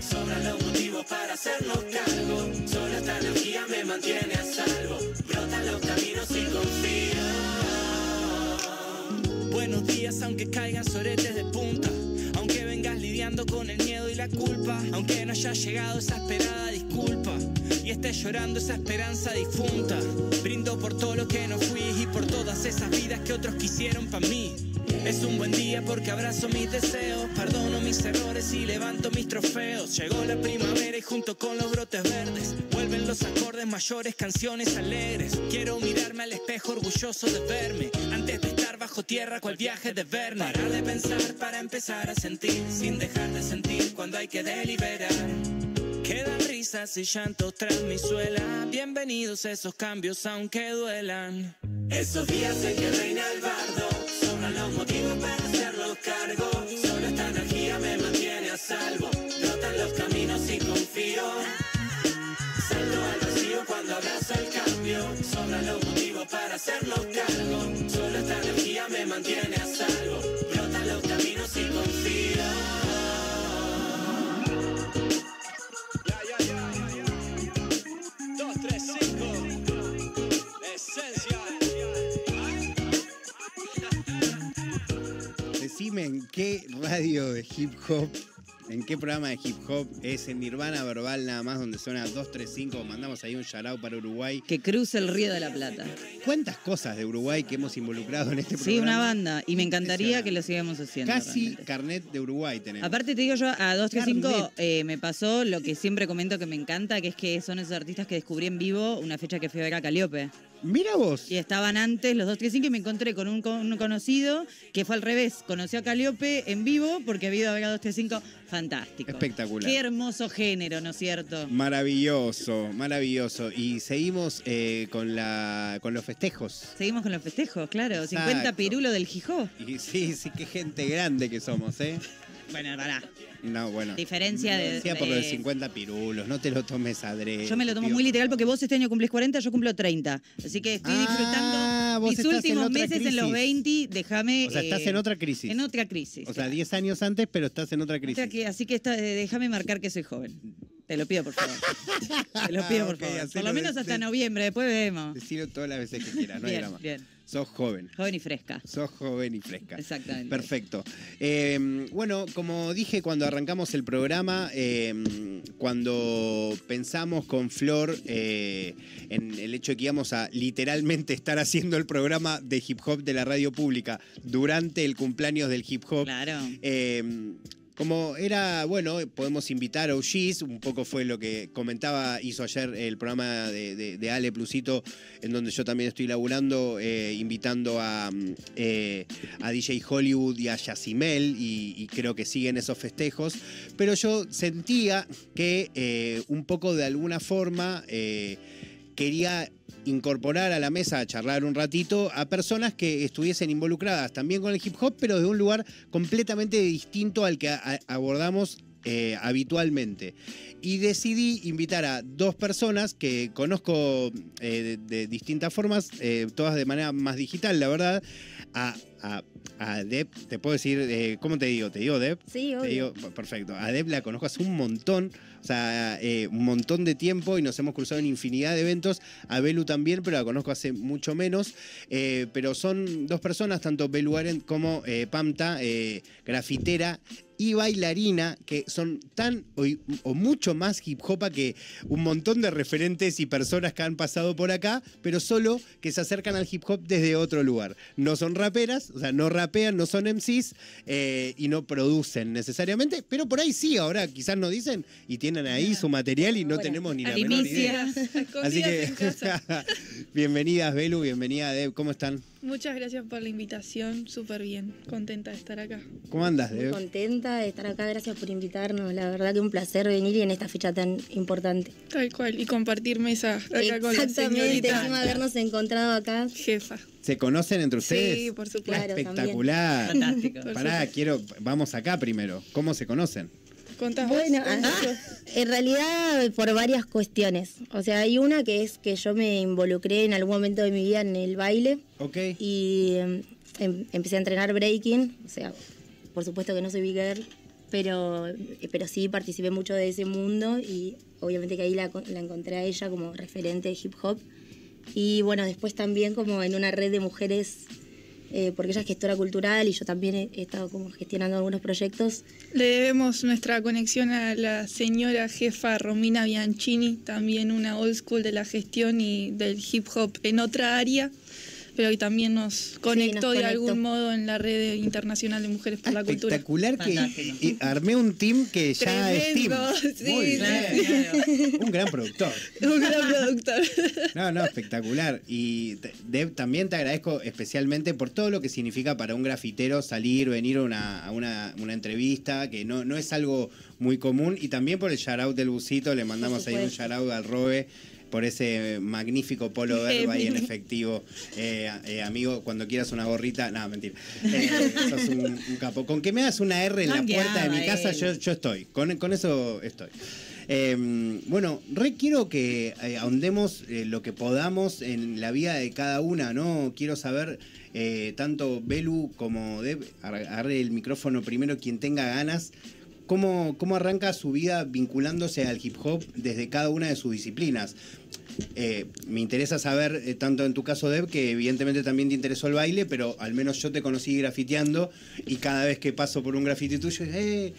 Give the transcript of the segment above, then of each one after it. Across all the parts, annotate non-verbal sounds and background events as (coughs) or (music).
sobran los motivos para hacernos cargo. Solo esta energía me mantiene a salvo. Brotan los caminos y confío. Buenos días, aunque caigan soretes de punta. Aunque vengas lidiando con el miedo y la culpa. Aunque no haya llegado esa esperada disculpa. Y estés llorando esa esperanza difunta. Brindo por todo lo que no fui y por todas esas vidas que otros quisieron para mí. Es un buen día porque abrazo mis deseos, perdono mis errores y levanto mis trofeos. Llegó la primavera y junto con los brotes verdes vuelven los acordes mayores, canciones alegres. Quiero mirarme al espejo orgulloso de verme antes de estar bajo tierra cual viaje de Verne. Parar de pensar para empezar a sentir sin dejar de sentir cuando hay que deliberar. Quedan risas y llantos tras mi suela. Bienvenidos esos cambios aunque duelan. Esos días en que reina el bardo sobran los motivos para hacerlos cargo. Solo esta energía me mantiene a salvo. Brotan los caminos y confío. Salto al vacío cuando abrazo el cambio. Sobran los motivos para hacerlos Decime en qué radio de hip hop, en qué programa de hip hop es en Nirvana Verbal nada más donde suena 235, mandamos ahí un shout para Uruguay. Que cruce el Río de la Plata. ¿Cuántas cosas de Uruguay que hemos involucrado en este programa? Sí, una banda. Y me encantaría que lo sigamos haciendo. Casi realmente. carnet de Uruguay tenemos. Aparte te digo yo, a 235 Carnet. eh, me pasó lo que siempre comento que me encanta, que es que son esos artistas que descubrí en vivo una fecha que fui a ver a Caliope. Mira vos. Y estaban antes los 235 y me encontré con un, con un conocido que fue al revés. Conoció a Caliope en vivo porque había ido a ver a 235. Fantástico. Espectacular. Qué hermoso género, ¿no es cierto? Maravilloso, maravilloso. Y seguimos eh, con, la, con los festejos. Seguimos con los festejos, claro. Exacto. 50 pirulo del Gijó. Y sí, sí, qué gente grande que somos, ¿eh? Bueno, pará. No, bueno. Diferencia de- Decía por lo de de- 50 pirulos, no te lo tomes adrede. Yo me lo tomo tío. muy literal porque vos este año cumplís 40, yo cumplo 30. Así que estoy Ah, disfrutando vos mis estás en últimos otra meses en los crisis. 20. Déjame. O sea, estás eh, en otra crisis. En otra crisis. O sea, 10 años antes, pero estás en otra crisis. que- así que está- eh, déjame marcar que soy joven. Te lo pido, por favor. (laughs) Te lo pido, por Ok, favor. Por lo menos hasta de- noviembre, después vemos. Decirlo todas las veces que quieras, no hay Bien, drama. bien. Sos joven. Joven y fresca. Sos joven y fresca. Exactamente. Perfecto. Eh, bueno, como dije cuando arrancamos el programa, eh, cuando pensamos con Flor eh, en el hecho de que íbamos a literalmente estar haciendo el programa de hip hop de la radio pública durante el cumpleaños del hip hop. Claro. Como era, bueno, podemos invitar a OGs, un poco fue lo que comentaba, hizo ayer el programa de, Ale Plusito, en donde yo también estoy laburando, eh, invitando a, mm, eh, a DJ Hollywood y a Yacimel, y, creo que siguen esos festejos, pero yo sentía que eh, un poco de alguna forma quería incorporar a la mesa a charlar un ratito a personas que estuviesen involucradas también con el hip hop, pero de un lugar completamente distinto al que abordamos eh, habitualmente. Y decidí invitar a dos personas que conozco eh, de, de distintas formas, eh, todas de manera más digital, la verdad, a, a, a Deb, te puedo decir, ¿cómo te digo? ¿Te digo Deb? Sí, Te obvio. digo, perfecto. A Deb la conozco hace un montón, o sea, un montón de tiempo y nos hemos cruzado en infinidad de eventos. A Belu también, pero la conozco hace mucho menos. Pero son dos personas, tanto Belu Arendt como Pamta, grafitera y bailarina, que son tan o, o mucho más hip hopa que un montón de referentes y personas que han pasado por acá, pero solo que se acercan al hip hop desde otro lugar. No son raperas, o sea, no rapean, no son MCs eh, y no producen necesariamente, pero por ahí sí, ahora quizás nos dicen y tienen ahí su material y no Bueno, tenemos ni la menor idea. (laughs) Así que, (laughs) bienvenidas Belu, bienvenida Deb, ¿cómo están? Muchas gracias por la invitación, súper bien, contenta de estar acá. ¿Cómo andas, Muy Deb? contenta de estar acá, gracias por invitarnos. La verdad que un placer venir y en esta fecha tan importante. Tal cual, y compartir mesa acá con la Exactamente, encima habernos encontrado acá. jefa. ¿Se conocen entre ustedes? Sí, por supuesto. Claro, Espectacular. Fantástico. Pará, quiero, vamos acá primero. ¿Cómo se conocen? ¿Contás vos? Bueno, ¿Contás ah, en realidad por varias cuestiones. O sea, hay una que es que yo me involucré en algún momento de mi vida en el baile Ok. y em, em- empecé a entrenar breaking. O sea, por supuesto que no soy big girl, pero, pero sí participé mucho de ese mundo y obviamente que ahí la, la encontré a ella como referente de hip hop. Y bueno, después también como en una red de mujeres eh, porque ella es gestora cultural y yo también he, he, estado como gestionando algunos proyectos. Le debemos nuestra conexión a la señora jefa Romina Bianchini, también una old school de la gestión y del hip hop en otra área pero hoy también nos conectó, nos de algún modo en la red internacional de mujeres por la cultura. Espectacular que Fantástico. y- armé un team que ya es team. Sí, Muy bien. Un gran productor. Un gran productor. No, no, espectacular. Y te- Deb, también te agradezco especialmente por todo lo que significa para un grafitero salir, venir a una, a una, una entrevista, que no, no es algo muy común. Y también por el shoutout del busito, le mandamos ahí un shoutout al Robe por ese magnífico polo verde ahí en (laughs) efectivo. Eh, eh, amigo, cuando quieras una gorrita, no, mentira. (laughs) Eh, sos un, un capo. Con que me hagas una R en la puerta de mi casa, él. yo, yo estoy. Con, con eso estoy. Eh, bueno, re quiero que eh, ahondemos eh, lo que podamos en la vida de cada una, ¿no? Quiero saber, eh, tanto Belu como Deb, ar- agarre el micrófono primero quien tenga ganas, ¿cómo, cómo arranca su vida vinculándose al hip hop desde cada una de sus disciplinas. Eh, me interesa saber, eh, tanto en tu caso, Deb, que evidentemente también te interesó el baile, pero al menos yo te conocí grafiteando y cada vez que paso por un grafiti tuyo, ¡eh!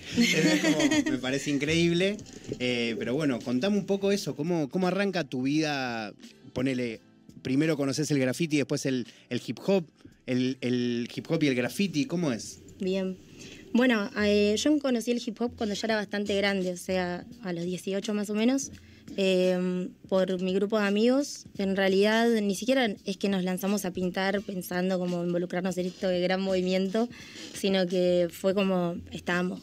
Me parece increíble. Eh, pero bueno, contame un poco eso, ¿cómo, cómo arranca tu vida? Ponele, primero conoces el graffiti, después el, hip hop, el, el hip hop y el graffiti, ¿cómo es? Bien. Bueno, yo conocí el hip hop cuando ya era bastante grande, o sea, a los 18 más o menos, eh, por mi grupo de amigos. En realidad, ni siquiera es que nos lanzamos a pintar pensando como involucrarnos en esto de gran movimiento, sino que fue como estábamos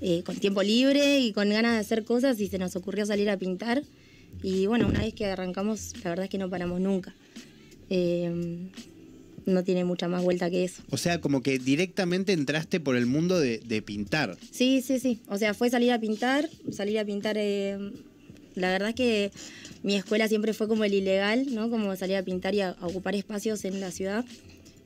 eh, con tiempo libre y con ganas de hacer cosas y se nos ocurrió salir a pintar. Y bueno, una vez que arrancamos, la verdad es que no paramos nunca. Eh, no tiene mucha más vuelta que eso. O sea, como que directamente entraste por el mundo de, de pintar. Sí, sí, sí. O sea, fue salir a pintar, salir a pintar. eh, la verdad es que mi escuela siempre fue como el ilegal, ¿no? Como salir a pintar y a, a ocupar espacios en la ciudad.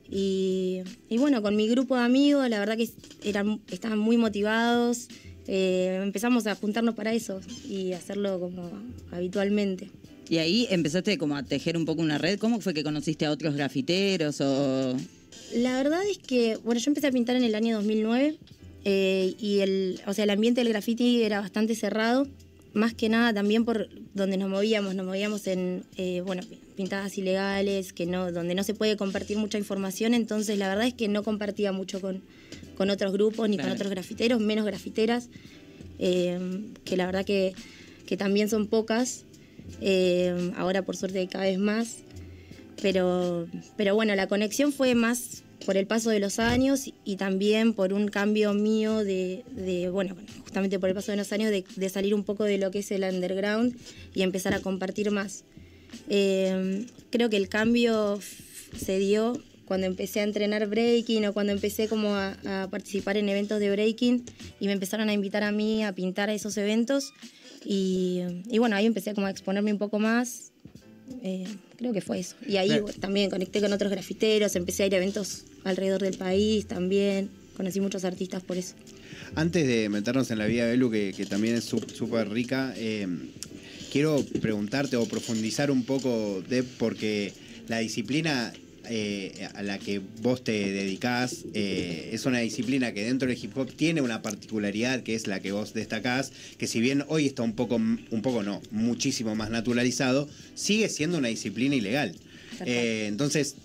Y, y bueno, con mi grupo de amigos, la verdad que eran, estaban muy motivados. eh, empezamos a juntarnos para eso y hacerlo como habitualmente. Y ahí empezaste como a tejer un poco una red. ¿Cómo fue que conociste a otros grafiteros o La verdad es que, bueno, yo empecé a pintar en el año 2009 eh, y el, o sea, el ambiente del graffiti era bastante cerrado, más que nada también por donde nos movíamos, nos movíamos en, eh, bueno, pintadas ilegales, que no, donde no se puede compartir mucha información, entonces la verdad es que no compartía mucho con, con otros grupos ni Claro. con otros grafiteros, menos grafiteras, eh, que la verdad que, que también son pocas, eh, ahora por suerte cada vez más. Pero, pero bueno, la conexión fue más por el paso de los años y también por un cambio mío de, de, bueno, justamente por el paso de los años, de, de salir un poco de lo que es el underground y empezar a compartir más. Eh, creo que el cambio se dio cuando empecé a entrenar breaking o cuando empecé como a, a participar en eventos de breaking y me empezaron a invitar a mí a pintar a esos eventos y, y bueno, ahí empecé como a exponerme un poco más eh, creo que fue eso. Y ahí también conecté con otros grafiteros, empecé a ir a eventos alrededor del país también. Conocí muchos artistas por eso. Antes de meternos en la vida de Belu, que, que también es súper rica, eh, quiero preguntarte o profundizar un poco, Deb, porque la disciplina eh, a la que vos te dedicás eh, es una disciplina que dentro del hip hop tiene una particularidad que es la que vos destacás, que si bien hoy está un poco, un poco no, muchísimo más naturalizado, sigue siendo una disciplina ilegal. Eh, entonces,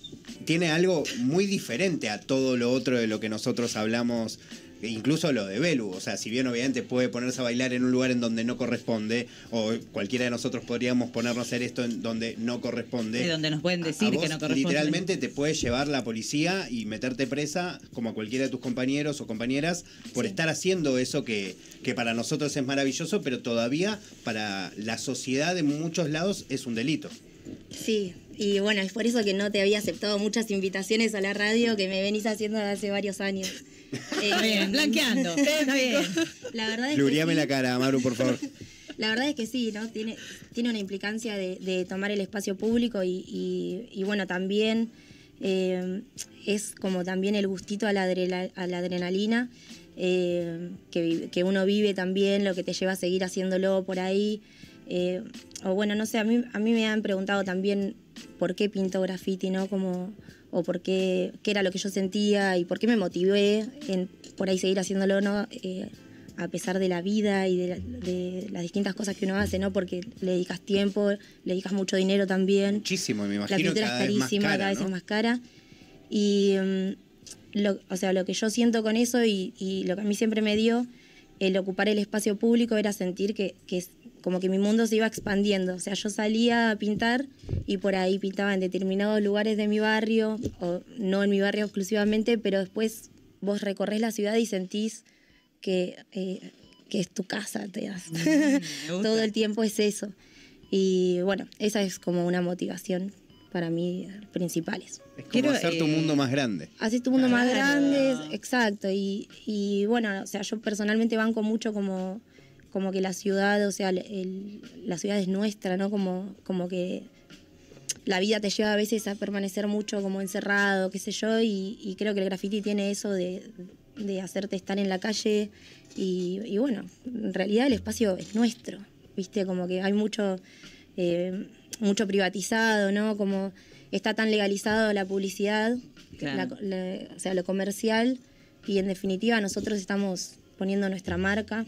tiene algo muy diferente a todo lo otro de lo que nosotros hablamos, incluso lo de Belu. O sea, si bien obviamente puede ponerse a bailar en un lugar en donde no corresponde, o cualquiera de nosotros podríamos ponernos a hacer esto en donde no corresponde. de donde nos pueden a decir vos que no corresponde? Literalmente te puede llevar la policía y meterte presa, como a cualquiera de tus compañeros o compañeras, por Sí. estar haciendo eso que, que para nosotros es maravilloso, pero todavía para la sociedad de muchos lados es un delito. Sí, y bueno, es por eso que no te había aceptado muchas invitaciones a la radio que me venís haciendo desde hace varios años. Eh, (laughs) Está bien, blanqueando. (laughs) Está bien. La verdad es que sí. la cara, Maru, por favor. (laughs) La verdad es que sí, ¿no? Tiene, tiene una implicancia de, de tomar el espacio público y, y- y bueno, también eh, es como también el gustito a la, adrela- a la adrenalina eh, que, que uno vive también, lo que te lleva a seguir haciéndolo por ahí. Eh, o bueno, no sé, a mí, a mí me han preguntado también por qué pinto graffiti, ¿no? Como, o por qué, qué era lo que yo sentía y por qué me motivé en por ahí seguir haciéndolo, ¿no? Eh, a pesar de la vida y de, la- de las distintas cosas que uno hace, ¿no? Porque le dedicas tiempo, le dedicas mucho dinero también. Muchísimo, me La imagino pintura cada es vez carísima, cara, cada vez ¿no? es más cara. Y, mm, lo, o sea, lo que yo siento con eso y, y lo que a mí siempre me dio el ocupar el espacio público era sentir que, que como que mi mundo se iba expandiendo. O sea, yo salía a pintar y por ahí pintaba en determinados lugares de mi barrio, o no en mi barrio exclusivamente, pero después vos recorres la ciudad y sentís que, eh, que es tu casa, te das. Mm. (laughs) Todo el tiempo es eso. Y bueno, esa es como una motivación para mí principales. Es como Quiero, hacer tu eh, mundo más grande. Haces tu mundo más grande, exacto. Y, y bueno, o sea, yo personalmente banco mucho como, como que la ciudad, o sea, el- la ciudad es nuestra, ¿no? Como, como que la vida te lleva a veces a permanecer mucho como encerrado, qué sé yo, y, y creo que el graffiti tiene eso de, de hacerte estar en la calle y, y bueno, en realidad el espacio es nuestro, ¿viste? Como que hay mucho, eh, mucho privatizado, ¿no? Como está tan legalizado la publicidad, Claro. la- la- o sea, lo comercial, y en definitiva nosotros estamos poniendo nuestra marca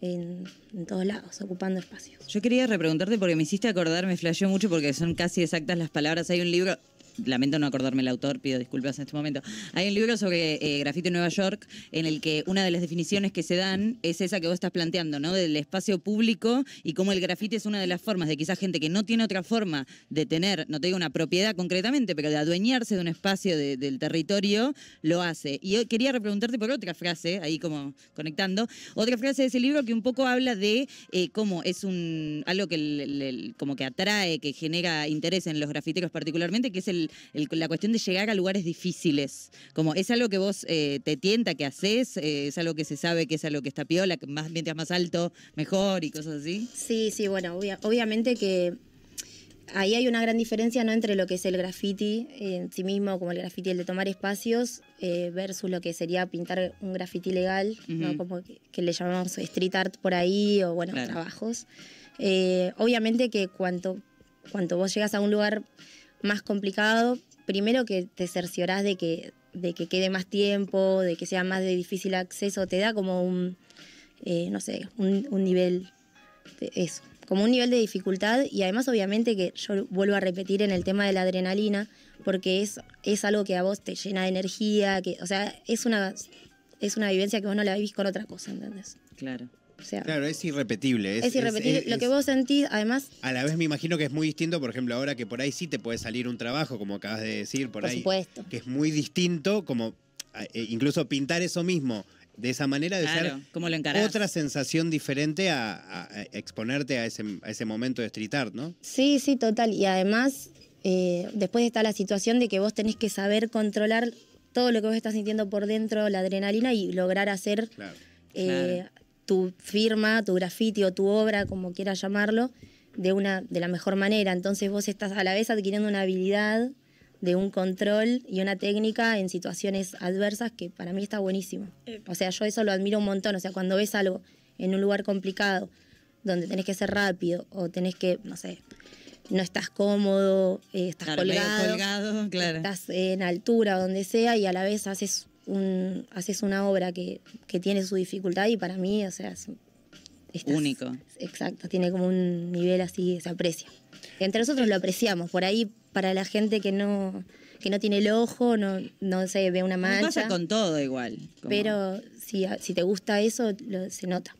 en, todos lados, ocupando espacios. Yo quería repreguntarte porque me hiciste acordar, me flasheó mucho porque son casi exactas las palabras. Hay un libro, lamento no acordarme el autor, pido disculpas en este momento. Hay un libro sobre eh, grafito en Nueva York en el que una de las definiciones que se dan es esa que vos estás planteando, ¿no? Del espacio público y cómo el grafiti es una de las formas de quizás gente que no tiene otra forma de tener, no te digo una propiedad concretamente, pero de adueñarse de un espacio de- del territorio, lo hace. Y yo quería repreguntarte por otra frase, ahí como conectando, otra frase de ese libro que un poco habla de eh, cómo es un algo que como que atrae, que genera interés en los grafiteros particularmente, que es el, el- la cuestión de llegar a lugares difíciles. Como es algo que vos eh, te tienta, que haces, eh, es algo que se sabe que es algo que está piola, que más, mientras más alto, mejor y cosas así. Sí, sí, bueno, obvia- obviamente que ahí hay una gran diferencia ¿no? entre lo que es el graffiti en sí mismo, como el graffiti el de tomar espacios, eh, versus lo que sería pintar un graffiti legal, ¿no? Ujú. como que, que le llamamos street art por ahí, o bueno, Claro. trabajos. Eh, obviamente que cuanto, cuanto vos llegas a un lugar más complicado, primero que te cerciorás de que, de que quede más tiempo, de que sea más de difícil acceso, te da como un, eh, no sé, un, un nivel de eso, como un nivel de dificultad y además obviamente que yo vuelvo a repetir en el tema de la adrenalina, porque es, es algo que a vos te llena de energía, que, o sea, es una, es una vivencia que vos no la vivís con otra cosa, ¿entendés? Claro. O sea, Claro, es irrepetible. Es, es, irrepetible. es- Lo que vos sentís, además, A la vez me imagino que es muy distinto, por ejemplo, ahora que por ahí sí te puede salir un trabajo, como acabas de decir, por, por ahí, supuesto. que es muy distinto, como eh, incluso pintar eso mismo de esa manera de Claro, ser ¿cómo lo otra sensación diferente a, a- a exponerte a ese, a ese momento de street art, ¿no? Sí, sí, total. Y además, eh, después está la situación de que vos tenés que saber controlar todo lo que vos estás sintiendo por dentro, la adrenalina, y lograr hacer Claro. eh, tu firma, tu graffiti o tu obra, como quieras llamarlo, de, una, de la mejor manera. Entonces vos estás a la vez adquiriendo una habilidad de un control y una técnica en situaciones adversas que para mí está buenísimo. O sea, yo eso lo admiro un montón. O sea, cuando ves algo en un lugar complicado, donde tenés que ser rápido o tenés que, no sé, no estás cómodo, eh, estás Claro, colgado, colgado, claro. estás en altura o donde sea y a la vez haces un haces una obra que, que tiene su dificultad y para mí, o sea, es estás- Único. Exacto, tiene como un nivel así, se aprecia. Entre nosotros lo apreciamos, por ahí para la gente que no que no tiene el ojo, no, no se ve una Me pasa mancha, con todo igual. como- pero si, si te gusta eso, lo- se nota.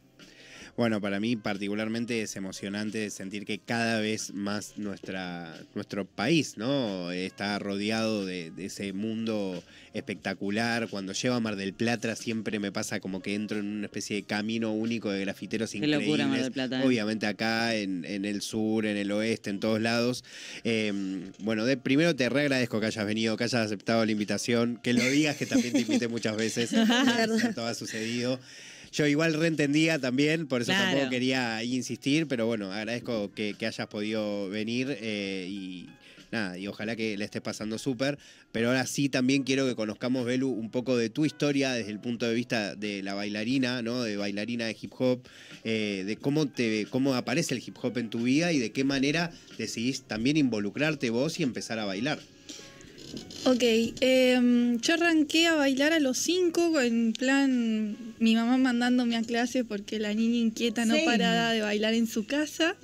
Bueno, para mí particularmente es emocionante sentir que cada vez más nuestra, nuestro país ¿no? está rodeado de, de ese mundo espectacular. Cuando llevo a Mar del Plata siempre me pasa como que entro en una especie de camino único de grafiteros Qué increíbles. locura Mar del Plata, ¿eh? Obviamente acá, en, en el sur, en el oeste, en todos lados. Eh, bueno, de, primero te re agradezco que hayas venido, que hayas aceptado la invitación, que lo digas, que también te invité muchas veces. (laughs) Todo ha sucedido. Yo igual reentendía también, por eso Claro. tampoco quería insistir, pero bueno, agradezco que, que hayas podido venir eh, y, nada, y ojalá que le estés pasando súper. Pero ahora sí también quiero que conozcamos, Belu, un poco de tu historia desde el punto de vista de la bailarina, ¿no? De bailarina de hip hop, eh, de cómo te cómo aparece el hip hop en tu vida y de qué manera decidís también involucrarte vos y empezar a bailar. Ok, em, yo arranqué a bailar a los 5 en plan mi mamá mandándome a clase porque la niña inquieta no Sí. paraba de bailar en su casa.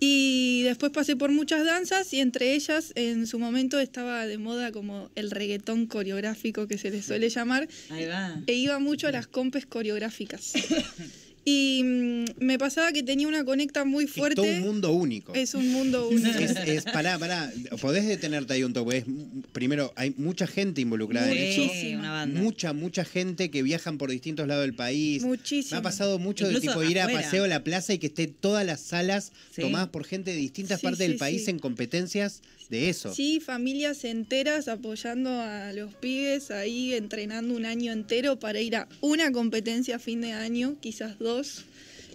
Y después pasé por muchas danzas y entre ellas en su momento estaba de moda como el reggaetón coreográfico que se le suele llamar Ahí va. e iba mucho a las compes coreográficas. (laughs) Y mm, me pasaba que tenía una conecta muy Es todo fuerte. un mundo único. Es un mundo único. Es, es- pará, pará, podés detenerte ahí un toque. Es, primero, hay mucha gente involucrada en eso. Sí, una banda. Mucha, mucha gente que viajan por distintos lados del país. Muchísimo. Me ha pasado mucho de Incluso tipo ir a paseo a la plaza y que esté todas las salas Sí. tomadas por gente de distintas Sí, partes sí, del país sí. en competencias de eso. Sí, familias enteras apoyando a los pibes ahí entrenando un año entero para ir a una competencia a fin de año, quizás dos.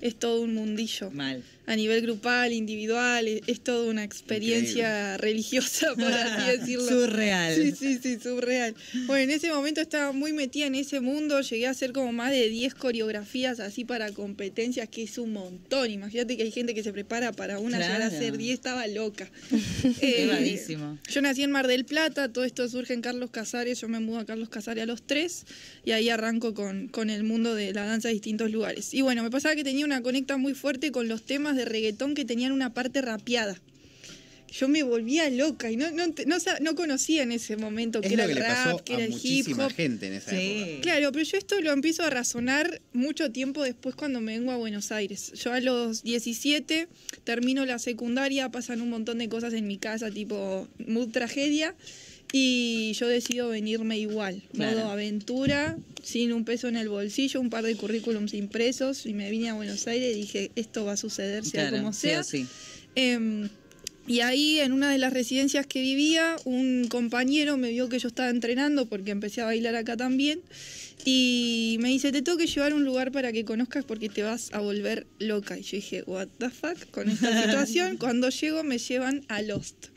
Es todo un mundillo. Mal. A nivel grupal, individual, es, es toda una experiencia religiosa, por así (laughs) decirlo. Surreal. Sí, sí, sí, surreal. Bueno, en ese momento estaba muy metida en ese mundo, llegué a hacer como más de 10 coreografías así para competencias, que es un montón. Imagínate que hay gente que se prepara para una, llegar a Claro. hacer 10, estaba loca. (laughs) Quemadísimo. Yo nací en Mar del Plata, todo esto surge en Carlos Casares, yo me mudo a Carlos Casares a los 3 y ahí arranco con, con el mundo de la danza de distintos lugares. Y bueno, me pasaba que tenía una conecta muy fuerte con los temas de reggaetón que tenían una parte rapeada. Yo me volvía loca y no, no, no, conocía en ese momento es que era que el le pasó rap, que a era el hip muchísima hop. gente en esa Sí. época. Claro, pero yo esto lo empiezo a razonar mucho tiempo después cuando me vengo a Buenos Aires. Yo a los 17 termino la secundaria, pasan un montón de cosas en mi casa, tipo mood tragedia, y yo decido venirme igual, Claro. modo aventura, sin un peso en el bolsillo, un par de currículums impresos, y me vine a Buenos Aires y dije, esto va a suceder, sea Claro, como sea. sí. Em, y ahí, en una de las residencias que vivía, un compañero me vio que yo estaba entrenando porque empecé a bailar acá también. Y me dice, te tengo que llevar a un lugar para que conozcas porque te vas a volver loca. Y yo dije, what the fuck con esta (laughs) situación. Cuando llego me llevan a Lost.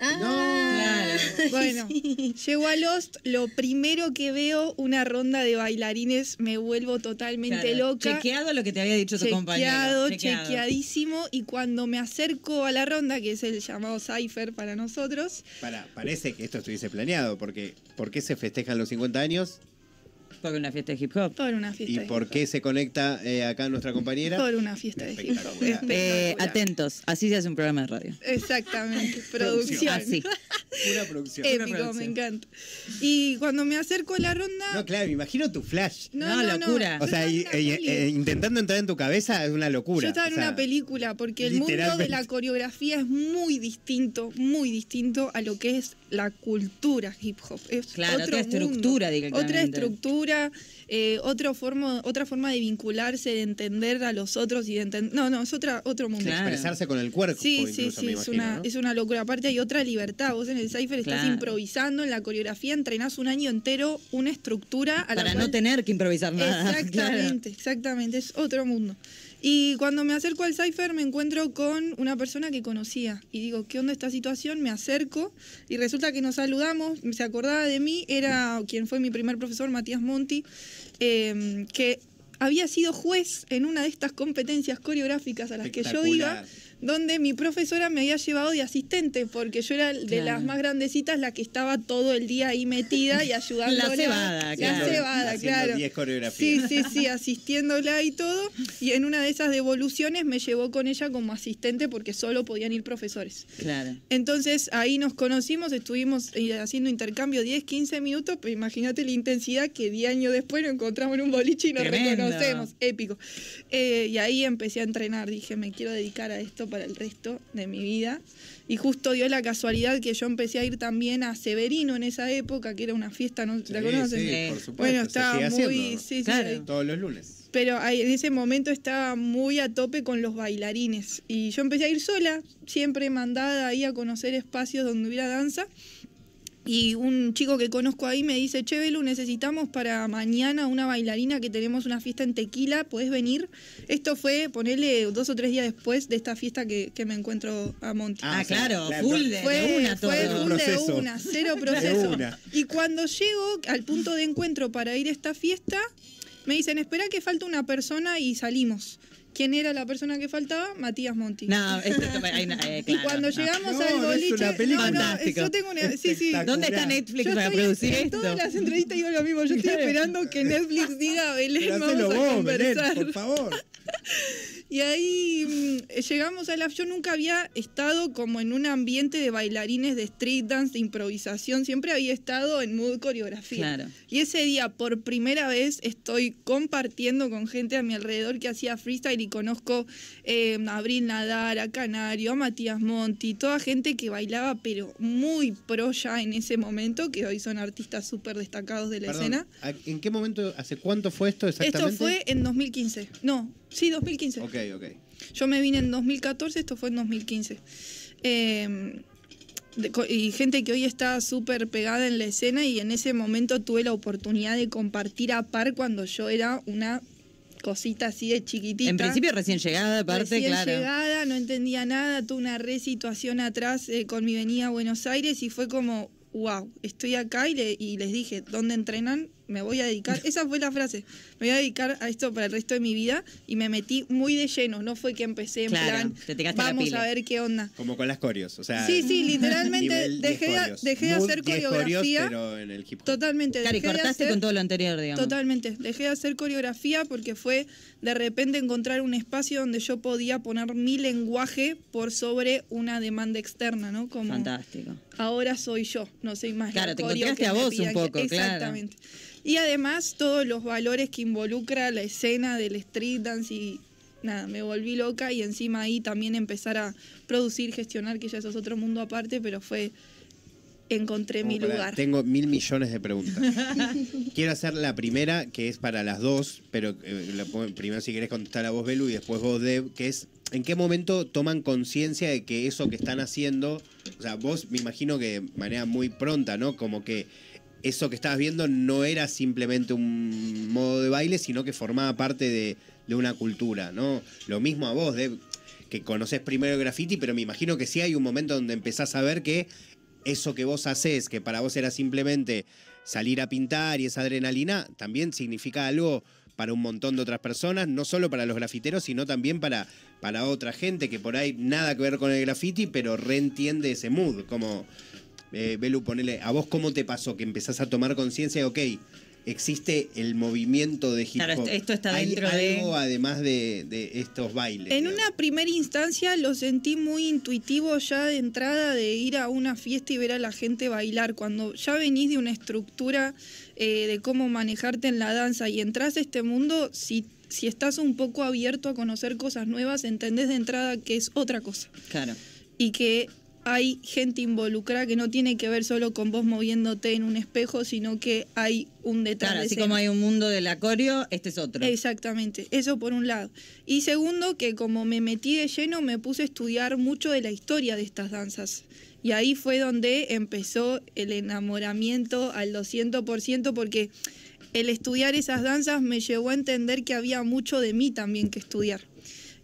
Ah, Claro. (laughs) Bueno, llego a Lost, lo primero que veo, una ronda de bailarines, me vuelvo totalmente Claro. loca. Chequeado lo que te había dicho tu compañero. Chequeado, chequeadísimo. Y cuando me acerco a la ronda, que es el llamado Cypher para nosotros, Para, parece que esto estuviese planeado, porque ¿por qué se festejan los 50 años? Porque una fiesta de hip hop. por una fiesta ¿Y de por hip qué se conecta eh, acá nuestra compañera? Por una fiesta de hip hop. Eh, atentos, así se hace un programa de radio. Exactamente, (laughs) producción. Así. (laughs) Una producción. Una Épico, producción. me encanta. Y cuando me acerco a la ronda. No, claro, me imagino tu flash. No, locura. O sea, y- y- peli. eh, intentando entrar en tu cabeza es una locura. Yo estaba en o sea, una película porque el mundo de la coreografía es muy distinto, muy distinto a lo que es la cultura hip hop. Es Claro, otro otra estructura mundo. Otra estructura, eh, otro forma, otra forma de vincularse, de entender a los otros y de entender. No, no, es otra, otro mundo. Claro. Expresarse con el cuerpo. Sí, sí, incluso, sí, me es imagino, una, ¿no? es una locura. Aparte hay otra libertad. Vos en el Cypher estás Claro. improvisando, en la coreografía entrenás un año entero una estructura a la Para cual- no tener que improvisar nada. (laughs) Exactamente, exactamente, es otro mundo. Y cuando me acerco al Cypher me encuentro con una persona que conocía. Y digo, ¿qué onda esta situación? Me acerco y resulta que nos saludamos, se acordaba de mí, era quien fue mi primer profesor, Matías Monti, eh, que había sido juez en una de estas competencias coreográficas a las que yo iba. Donde mi profesora me había llevado de asistente, porque yo era de Claro. las más grandecitas la que estaba todo el día ahí metida y (laughs) ayudándola. La cebada, La claro. cebada, claro. 10 coreografías. Sí, sí, sí, (laughs) asistiéndola y todo. Y en una de esas devoluciones me llevó con ella como asistente porque solo podían ir profesores. Claro. Entonces ahí nos conocimos, estuvimos eh, haciendo intercambio 10, 15 minutos, pero imagínate la intensidad que 10 años después nos encontramos en un boliche y nos Tremendo. reconocemos, épico. Eh, y ahí empecé a entrenar, dije, me quiero dedicar a esto para el resto de mi vida. Y justo dio la casualidad que yo empecé a ir también a Severino en esa época, que era una fiesta, ¿no? ¿La Sí, conocen? sí, por supuesto. Bueno, se estaba sigue muy... haciendo sí, sí, Claro. Todos los lunes. Pero en ese momento estaba muy a tope con los bailarines. Y yo empecé a ir sola, siempre mandada ahí a conocer espacios donde hubiera danza. Y un chico que conozco ahí me dice, che, Belu, necesitamos para mañana una bailarina que tenemos una fiesta en Tequila, ¿podés venir? Esto fue, ponerle dos o tres días después de esta fiesta que, que me encuentro a Monty. Ah, Ah, claro, claro. full de, fue, de una todo. fue full de Proceso. una, cero proceso. una. Y cuando llego al punto de encuentro para ir a esta fiesta, me dicen, espera que falta una persona y salimos. ¿Quién era la persona que faltaba? Matías Monti. No, hay una- eh, (laughs) y cuando llegamos No, al no es boliche, una película. no, no, Fantástico. yo tengo una, sí, sí. ¿Dónde está Netflix Yo para estoy- producir en esto? todas las entrevistas digo lo mismo. Yo estoy (laughs) esperando que Netflix diga, Belén, Pero vamos a vos, Belén, conversar. por favor. (laughs) Y ahí mm, llegamos a la... Yo nunca había estado como en un ambiente de bailarines de street dance, de improvisación. Siempre había estado en mood coreografía. Claro. Y ese día, por primera vez, estoy compartiendo con gente a mi alrededor que hacía freestyle y conozco eh, a Abril Nadar, a Canario, a Matías Monti, toda gente que bailaba, pero muy pro ya en ese momento, que hoy son artistas súper destacados de la Perdón, escena. ¿a- ¿En qué momento, hace cuánto fue esto exactamente? Esto fue en 2015. No, sí, 2015. Ok, ok. Yo me vine en 2014, esto fue en 2015. Eh, de- co- y gente que hoy está súper pegada en la escena y en ese momento tuve la oportunidad de compartir a par cuando yo era una cosita así de chiquitita. En principio recién llegada, aparte, Recién claro. llegada, no entendía nada, tuve una re situación atrás eh, con mi venida a Buenos Aires y fue como, wow, estoy acá y, le- y les dije, ¿dónde entrenan? Me voy a dedicar, esa fue la frase, me voy a dedicar a esto para el resto de mi vida y me metí muy de lleno, no fue que empecé en Claro, plan, vamos a ver qué onda. Como con las coreos, o sea... Sí, sí, (laughs) literalmente nivel 10 dejé, de- dejé de hacer 10 coreos, coreografía. pero en el hip hop. Totalmente. Claro, y dejé de cortaste hacer- con todo lo anterior, digamos. Totalmente. Dejé de hacer coreografía porque fue de repente encontrar un espacio donde yo podía poner mi lenguaje por sobre una demanda externa, ¿no? Como Fantástico. ahora soy yo, no soy más. la Claro, te encontraste que a me vos un que- poco, claro. Exactamente. Y además todos los valores que involucra la escena del street dance y nada, me volví loca y encima ahí también empezar a producir, gestionar, que ya eso es otro mundo aparte, pero fue encontré mi para- lugar. Tengo mil millones de preguntas. (laughs) Quiero hacer la primera, que es para las dos, pero eh, la primero si querés contestar a vos, Belu, y después vos, Deb, que es, ¿en qué momento toman conciencia de que eso que están haciendo, o sea, vos me imagino que de manera muy pronta, ¿no? Como que eso que estabas viendo no era simplemente un modo de baile, sino que formaba parte de, una cultura, ¿no? Lo mismo a vos, que conoces primero el graffiti, pero me imagino que sí hay un momento donde empezás a ver que eso que vos haces, que para vos era simplemente salir a pintar y esa adrenalina, también significa algo para un montón de otras personas, no solo para los grafiteros, sino también para, para otra gente que por ahí nada que ver con el graffiti, pero reentiende ese mood. Como, eh, Belu, ponele, ¿a vos cómo te pasó? Que empezás a tomar conciencia de, ok, existe el movimiento de hip Claro, hop. esto está Hay dentro de- algo además de, de estos bailes. En digamos. una primera instancia lo sentí muy intuitivo ya de entrada de ir a una fiesta y ver a la gente bailar. Cuando ya venís de una estructura eh, de cómo manejarte en la danza y entras a este mundo, si, si estás un poco abierto a conocer cosas nuevas, entendés de entrada que es otra cosa. Claro. Y que hay gente involucrada que no tiene que ver solo con vos moviéndote en un espejo, sino que hay un detrás Claro, de así escena. como hay un mundo del acorio, este es otro. Exactamente, eso por un lado. Y segundo, que como me metí de lleno, me puse a estudiar mucho de la historia de estas danzas. Y ahí fue donde empezó el enamoramiento al 200%, porque el estudiar esas danzas me llevó a entender que había mucho de mí también que estudiar.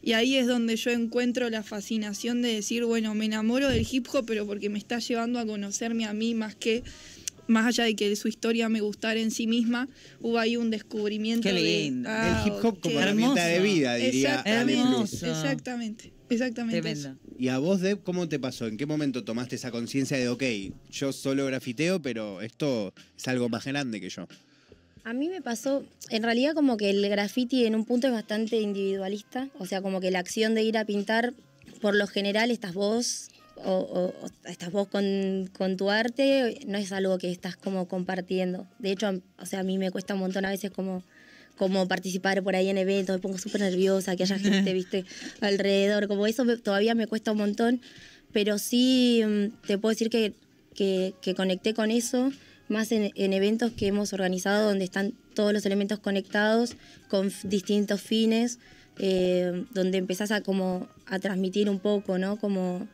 Y ahí es donde yo encuentro la fascinación de decir, bueno, me enamoro del hip hop, pero porque me está llevando a conocerme a mí más que, más allá de que su historia me gustara en sí misma, hubo ahí un descubrimiento Qué de, lindo. ah, el hip hop como herramienta de vida, diría Exactamente, exactamente, exactamente. Tremendo. ¿Y a vos, Deb, cómo te pasó? ¿En qué momento tomaste esa conciencia de, ok, yo solo grafiteo, pero esto es algo más grande que yo? A mí me pasó, en realidad como que el graffiti en un punto es bastante individualista, o sea, como que la acción de ir a pintar, por lo general estás vos, o, o- o estás vos con, con tu arte, no es algo que estás como compartiendo. De hecho, o sea, a mí me cuesta un montón a veces como, como participar por ahí en eventos, me pongo súper nerviosa, que haya gente, (laughs) viste, alrededor, como eso me- todavía me cuesta un montón, pero sí mm, te puedo decir que, que, que conecté con eso más en, en eventos que hemos organizado donde están todos los elementos conectados con distintos fines, eh, donde empezás a como a transmitir un poco, ¿no? Como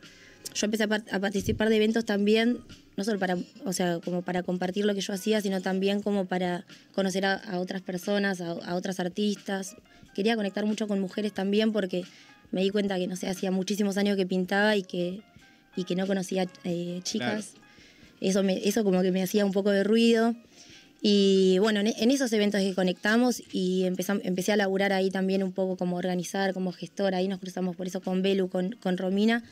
yo empecé a, par- a participar de eventos también no solo para, o sea, como para compartir lo que yo hacía, sino también como para conocer a, a otras personas, a, a otras artistas. Quería conectar mucho con mujeres también porque me di cuenta que, no sé, hacía muchísimos años que pintaba y que, y que no conocía eh, chicas. Eso, me, eso como que me hacía un poco de ruido. Y bueno, en, en esos eventos que conectamos y empezam- empecé a laburar ahí también un poco como organizar, como gestora, ahí nos cruzamos por eso con Belu, con, con Romina,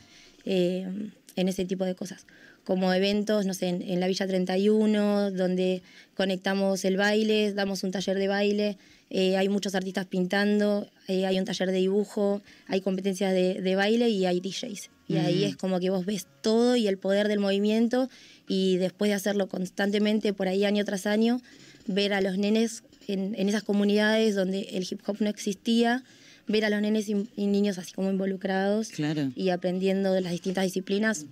eh, en ese tipo de cosas. Como eventos, no sé, en, en la Villa 31, donde conectamos el baile, damos un taller de baile, eh, hay muchos artistas pintando, eh, hay un taller de dibujo, hay competencias de, de baile y hay DJs. Y ahí es como que vos ves todo y el poder del movimiento y después de hacerlo constantemente por ahí año tras año, ver a los nenes en, en esas comunidades donde el hip hop no existía, ver a los nenes y, y niños así como involucrados Claro. y aprendiendo de las distintas disciplinas,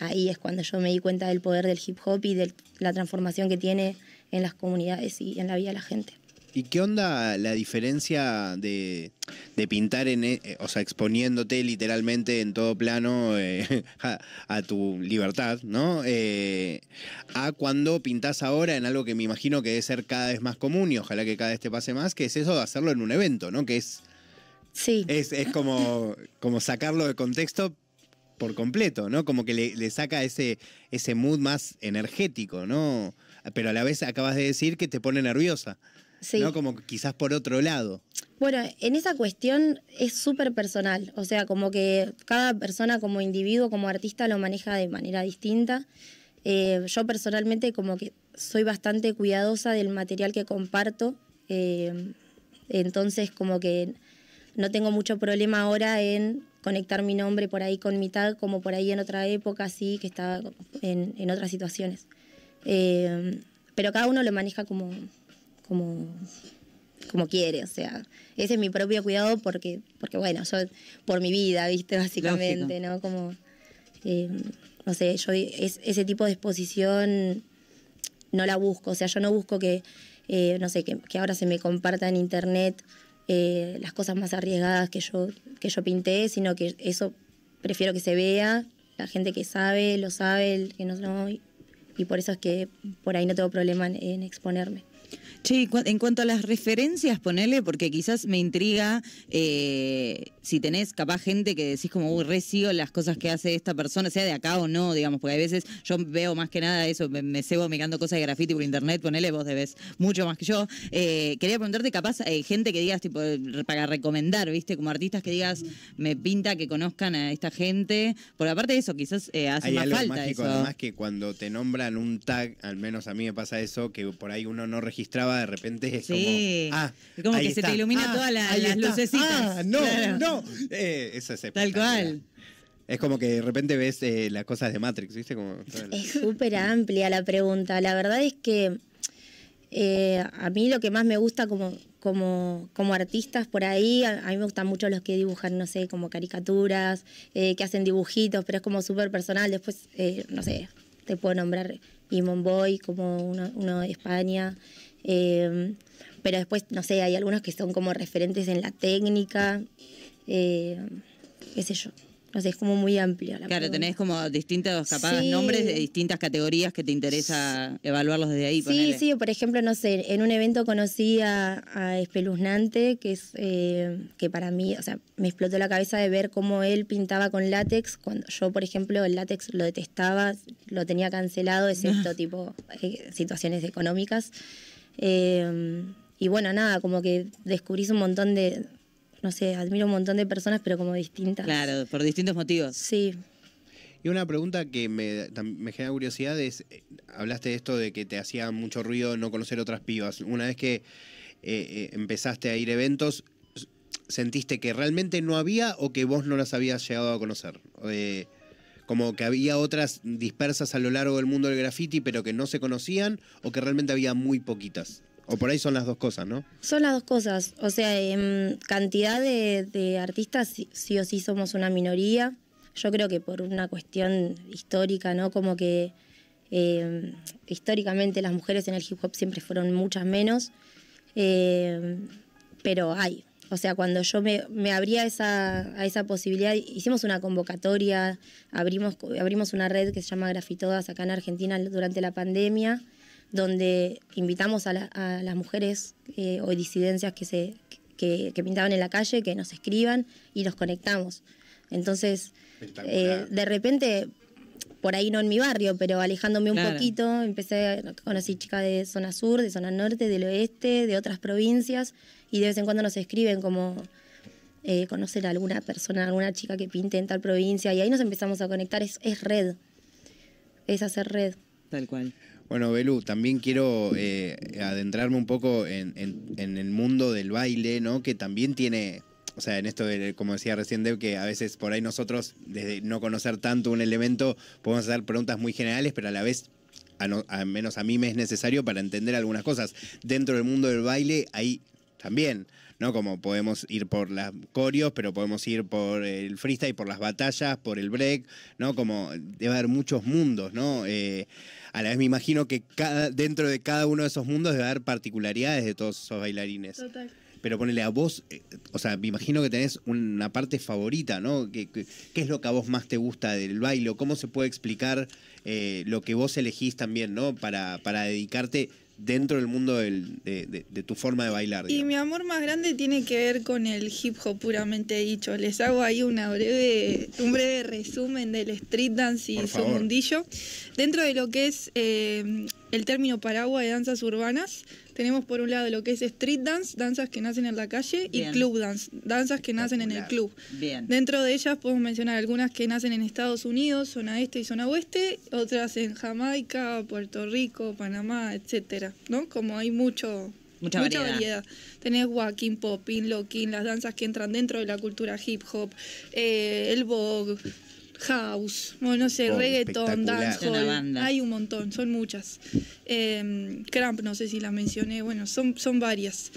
ahí es cuando yo me di cuenta del poder del hip hop y de la transformación que tiene en las comunidades y en la vida de la gente. ¿Y qué onda la diferencia de, de pintar en, e- eh, o sea, exponiéndote literalmente en todo plano eh, (laughs) a, a tu libertad, ¿no? Eh, a cuando pintás ahora en algo que me imagino que debe ser cada vez más común y ojalá que cada vez te pase más, que es eso de hacerlo en un evento, ¿no? Que es, Sí, es, es como, como sacarlo de contexto por completo, ¿no? Como que le, le saca ese, ese mood más energético, ¿no? Pero a la vez acabas de decir que te pone nerviosa. Sí. ¿no? Como quizás por otro lado. Bueno, en esa cuestión es súper personal, o sea, como que cada persona como individuo, como artista, lo maneja de manera distinta. Eh, yo personalmente como que soy bastante cuidadosa del material que comparto, eh, entonces como que no tengo mucho problema ahora en conectar mi nombre por ahí con mi tag, como por ahí en otra época, sí, que estaba en, en otras situaciones. Eh, pero cada uno lo maneja como, como como quiere, o sea, ese es mi propio cuidado porque, porque bueno, yo por mi vida, viste, (laughs) básicamente, ¿no? Como, eh, no sé, yo es, ese tipo de exposición no la busco, o sea, yo no busco que, eh, no sé, que, que ahora se me comparta en internet eh, las cosas más arriesgadas que yo, que yo pinté, sino que eso prefiero que se vea, la gente que sabe, lo sabe, el que no, no, y, y por eso es que por ahí no tengo problema en- en exponerme. Che, en cuanto a las referencias, ponele, porque quizás me intriga eh, si tenés capaz gente que decís como, uy, re sigo las cosas que hace esta persona, sea de acá o no, digamos, porque a veces yo veo más que nada eso, me, me cebo mirando cosas de graffiti por internet, ponele, vos debes mucho más que yo. Eh, quería preguntarte, capaz, eh, gente que digas, tipo, re- para recomendar, ¿viste? Como artistas que digas, me pinta que conozcan a esta gente, porque aparte de eso, quizás eh, hace Hay más algo falta mágico eso. además que cuando te nombran un tag, al menos a mí me pasa eso, que por ahí uno no registraba, de repente es Sí. como, ah, como ahí que se te ilumina Ah, todas la- las está. lucecitas. Ah, no, Claro. no. Eh, eso es Tal cual. Es como que de repente ves eh, las cosas de Matrix, ¿viste? Como, Es súper amplia la pregunta. La verdad es que eh, a mí lo que más me gusta como, como, como artistas por ahí, a, a mí me gustan mucho los que dibujan, no sé, como caricaturas, eh, que hacen dibujitos, pero es como súper personal. Después, eh, no sé, te puedo nombrar Imon Boy como uno, uno de España. eh, pero después, no sé, hay algunos que son como referentes en la técnica, eh, qué sé yo. No sé, es como muy amplio. La Claro, pregunta. tenés como distintos, capaz, Sí. nombres de distintas categorías que te interesa evaluarlos desde ahí. Sí, ponele. sí, por ejemplo, no sé, en un evento conocí a, a Espeluznante, que es eh, que para mí, o sea, me explotó la cabeza de ver cómo él pintaba con látex, cuando yo, por ejemplo, el látex lo detestaba, lo tenía cancelado, (laughs) excepto tipo eh, situaciones económicas. Eh, y bueno, nada, como que descubrís un montón de, no sé, admiro un montón de personas, pero como distintas. Claro, por distintos motivos. Sí, Y una pregunta que me, me genera curiosidad es, eh, hablaste de esto de que te hacía mucho ruido no conocer otras pibas. Una vez que eh, eh, empezaste a ir a eventos, ¿sentiste que realmente no había o que vos no las habías llegado a conocer? Eh, como que había otras dispersas a lo largo del mundo del graffiti, pero que no se conocían, o que realmente había muy poquitas. O por ahí son las dos cosas, ¿no? Son las dos cosas. O sea, en cantidad de, artistas sí, o sí somos una minoría. Yo creo que por una cuestión histórica, ¿no? Como que eh, históricamente las mujeres en el hip hop siempre fueron muchas menos. Eh, pero hay. O sea, cuando yo me, me abría esa, a esa posibilidad, hicimos una convocatoria, abrimos, abrimos una red que se llama Grafitodas acá en Argentina durante la pandemia, donde invitamos a, la- a las mujeres eh, o disidencias que, se, que, que pintaban en la calle que nos escriban y nos conectamos. Entonces, eh, de repente, por ahí no en mi barrio, pero alejándome un Claro. poquito, empecé, conocí chicas de zona sur, de zona norte, del oeste, de otras provincias, y de vez en cuando nos escriben como eh, conocer a alguna persona, alguna chica que pinte en tal provincia, y ahí nos empezamos a conectar, es, es red, es hacer red. Tal cual. Bueno, Belu, también quiero eh, adentrarme un poco en, el mundo del baile, ¿no? Que también tiene, o sea, en esto, de, como decía recién Deb, que a veces por ahí nosotros, desde no conocer tanto un elemento, podemos hacer preguntas muy generales, pero a la vez, no- al menos a mí me es necesario para entender algunas cosas. Dentro del mundo del baile, ahí también, ¿no? Como podemos ir por las coreos, pero podemos ir por el freestyle, por las batallas, por el break, ¿no? Como debe haber muchos mundos, ¿no? Eh, a la vez me imagino que cada, dentro de cada uno de esos mundos debe haber particularidades de todos esos bailarines. Total. Pero ponele a vos, eh, o sea, me imagino que tenés una parte favorita, ¿no? ¿Qué, qué, qué es lo que a vos más te gusta del baile? ¿O ¿Cómo se puede explicar eh, lo que vos elegís también, ¿no? Para, para dedicarte dentro del mundo del- de, de- de tu forma de bailar. Y mi amor más grande tiene que ver con el hip hop puramente dicho. Les hago ahí una breve, un breve resumen del street dance y su mundillo. Dentro de lo que es eh, el término paraguas de danzas urbanas, tenemos por un lado lo que es street dance, danzas que nacen en la calle, Bien. y club dance, danzas que nacen en el club. Bien. Dentro de ellas podemos mencionar algunas que nacen en Estados Unidos, zona este y zona oeste, otras en Jamaica, Puerto Rico, Panamá, etcétera, ¿no? Como hay mucho Mucha variedad. Tenés walking, popping, locking, las danzas que entran dentro de la cultura hip hop, eh, el vogue, house, bueno, no sé, Oh, reggaeton, dancehall, hay un montón, son muchas. Eh, Cramp, no sé si la mencioné, bueno, son, son varias.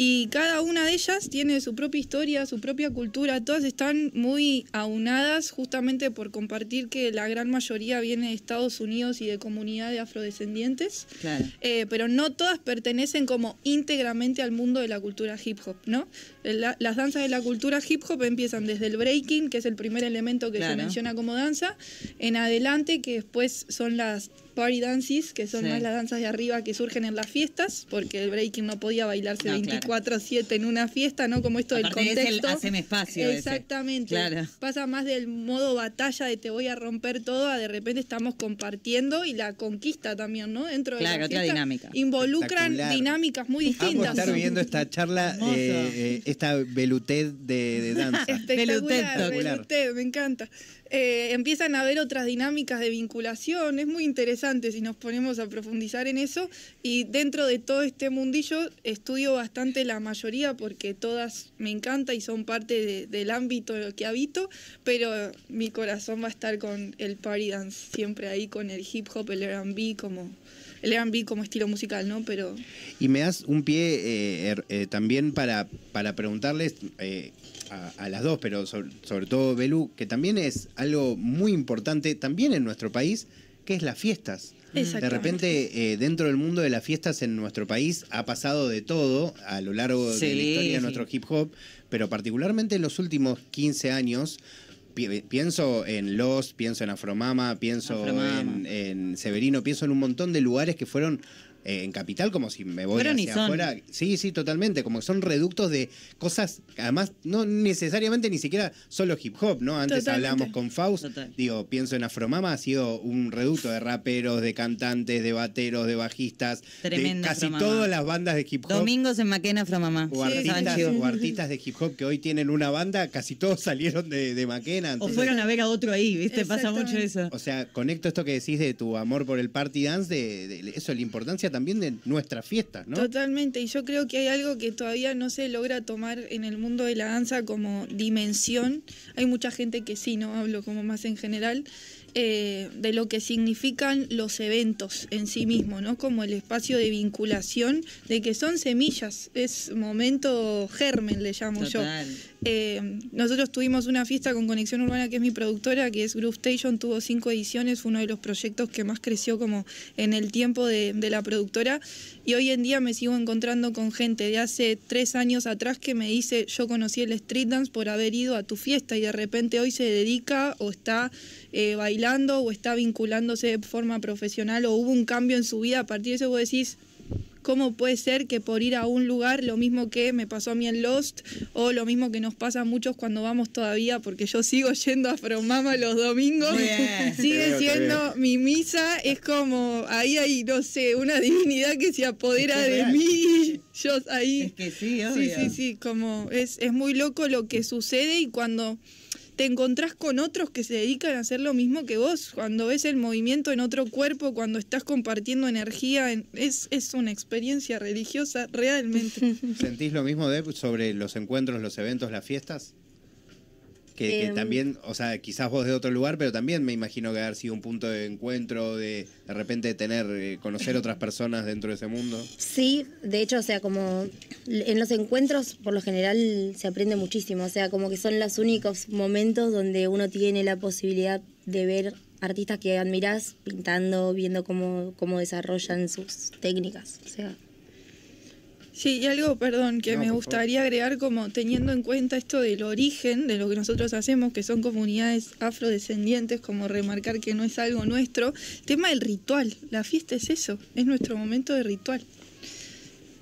Y cada una de ellas tiene su propia historia, su propia cultura, todas están muy aunadas justamente por compartir que la gran mayoría viene de Estados Unidos y de comunidades afrodescendientes. Claro. Eh, pero no todas pertenecen como íntegramente al mundo de la cultura hip hop, ¿no? La- las danzas de la cultura hip hop empiezan desde el breaking, que es el primer elemento que Claro. se menciona como danza, en adelante, que después son las party dances, que son Sí. más las danzas de arriba que surgen en las fiestas, porque el breaking no podía bailarse No, claro. 24/7 en una fiesta, ¿no? Como esto del Aparte es el contexto. haceme espacio ese. Exactamente. Claro. Pasa más del modo batalla de te voy a romper todo a de repente estamos compartiendo y la conquista también, ¿no? Dentro de Claro, la otra dinámica. Involucran dinámicas muy distintas. estar ¿no? viendo esta charla, eh, eh, esta veluted de, de danza. (laughs) Espectacular, me encanta. Eh, empiezan a haber otras dinámicas de vinculación, es muy interesante si nos ponemos a profundizar en eso. Y dentro de todo este mundillo estudio bastante la mayoría porque todas me encanta y son parte de- del ámbito que habito, pero mi corazón va a estar con el party dance, siempre ahí con el hip hop, el RB como, el R&B como estilo musical, ¿no? Pero Y me das un pie eh, er- eh, también para, para preguntarles a, a las dos, pero sobre, sobre todo Belú, que también es algo muy importante también en nuestro país, que es las fiestas. De Exactamente. repente, eh, dentro del mundo de las fiestas en nuestro país ha pasado de todo a lo largo de la historia de nuestro hip hop, pero particularmente en los últimos 15 años. pi- Pienso en Los, pienso en Afromama, pienso Afromama. en, en Severino, pienso en un montón de lugares que fueron eh, en Capital, como si me voy hacia son. afuera. Sí, sí, totalmente. Como que son reductos de cosas, además, no necesariamente ni siquiera solo hip hop, ¿no? Antes Totalmente. hablábamos con Faust. Total. Digo, pienso en Afromama, ha sido un reducto de raperos, de cantantes, de bateros, de bajistas, de Tremenda casi Afromama. todas las bandas de hip hop. Domingos en Maquena, Afromamá. O Sí, artistas, o de hip hop que hoy tienen una banda, casi todos (laughs) salieron de, de Maquena. O entonces- fueron a ver a otro ahí, ¿viste? Pasa mucho eso. o sea, conecto esto que decís de tu amor por el party dance, de, de eso, la importancia también de nuestras fiestas, ¿no? Totalmente, y yo creo que hay algo que todavía no se logra tomar en el mundo de la danza como dimensión. Hay mucha gente que sí, no hablo como más en general, eh, de lo que significan los eventos en sí mismos, ¿no? Como el espacio de vinculación, de que son semillas, es momento germen, le llamo Total. yo. Eh, nosotros tuvimos una fiesta con Conexión Urbana, que es mi productora, que es Groove Station, tuvo cinco ediciones, fue uno de los proyectos que más creció como en el tiempo de, de la productora. Y hoy en día me sigo encontrando con gente de hace tres años atrás que me dice, yo conocí el street dance por haber ido a tu fiesta y de repente hoy se dedica o está eh, bailando o está vinculándose de forma profesional o hubo un cambio en su vida. A partir de eso vos decís, ¿Cómo puede ser que por ir a un lugar, lo mismo que me pasó a mí en Lost, o lo mismo que nos pasa a muchos cuando vamos todavía, porque yo sigo yendo a Fromama los domingos, Bien. (laughs) Te sigue siendo mi misa, es como, ahí hay, no sé, una divinidad que se apodera Es que de real. mí, (laughs) yo ahí... Es que sí, Sí, obvio. sí, sí, como es, es muy loco lo que sucede y cuando te encontrás con otros que se dedican a hacer lo mismo que vos, cuando ves el movimiento en otro cuerpo, cuando estás compartiendo energía, en- es, es una experiencia religiosa realmente. (laughs) ¿Sentís lo mismo, Deb, sobre los encuentros, los eventos, las fiestas? Que, que Em. también, o sea, quizás vos de otro lugar, pero también me imagino que haber sido un punto de encuentro, de de repente tener, eh, conocer otras personas dentro de ese mundo. Sí, de hecho, o sea, como en los encuentros por lo general se aprende muchísimo, o sea, como que son los únicos momentos donde uno tiene la posibilidad de ver artistas que admirás pintando, viendo cómo, cómo desarrollan sus técnicas, o sea, Sí, y algo, perdón, que No, me gustaría agregar como teniendo en cuenta esto del origen de lo que nosotros hacemos, que son comunidades afrodescendientes, como remarcar que no es algo nuestro, tema del ritual, la fiesta es eso, es nuestro momento de ritual.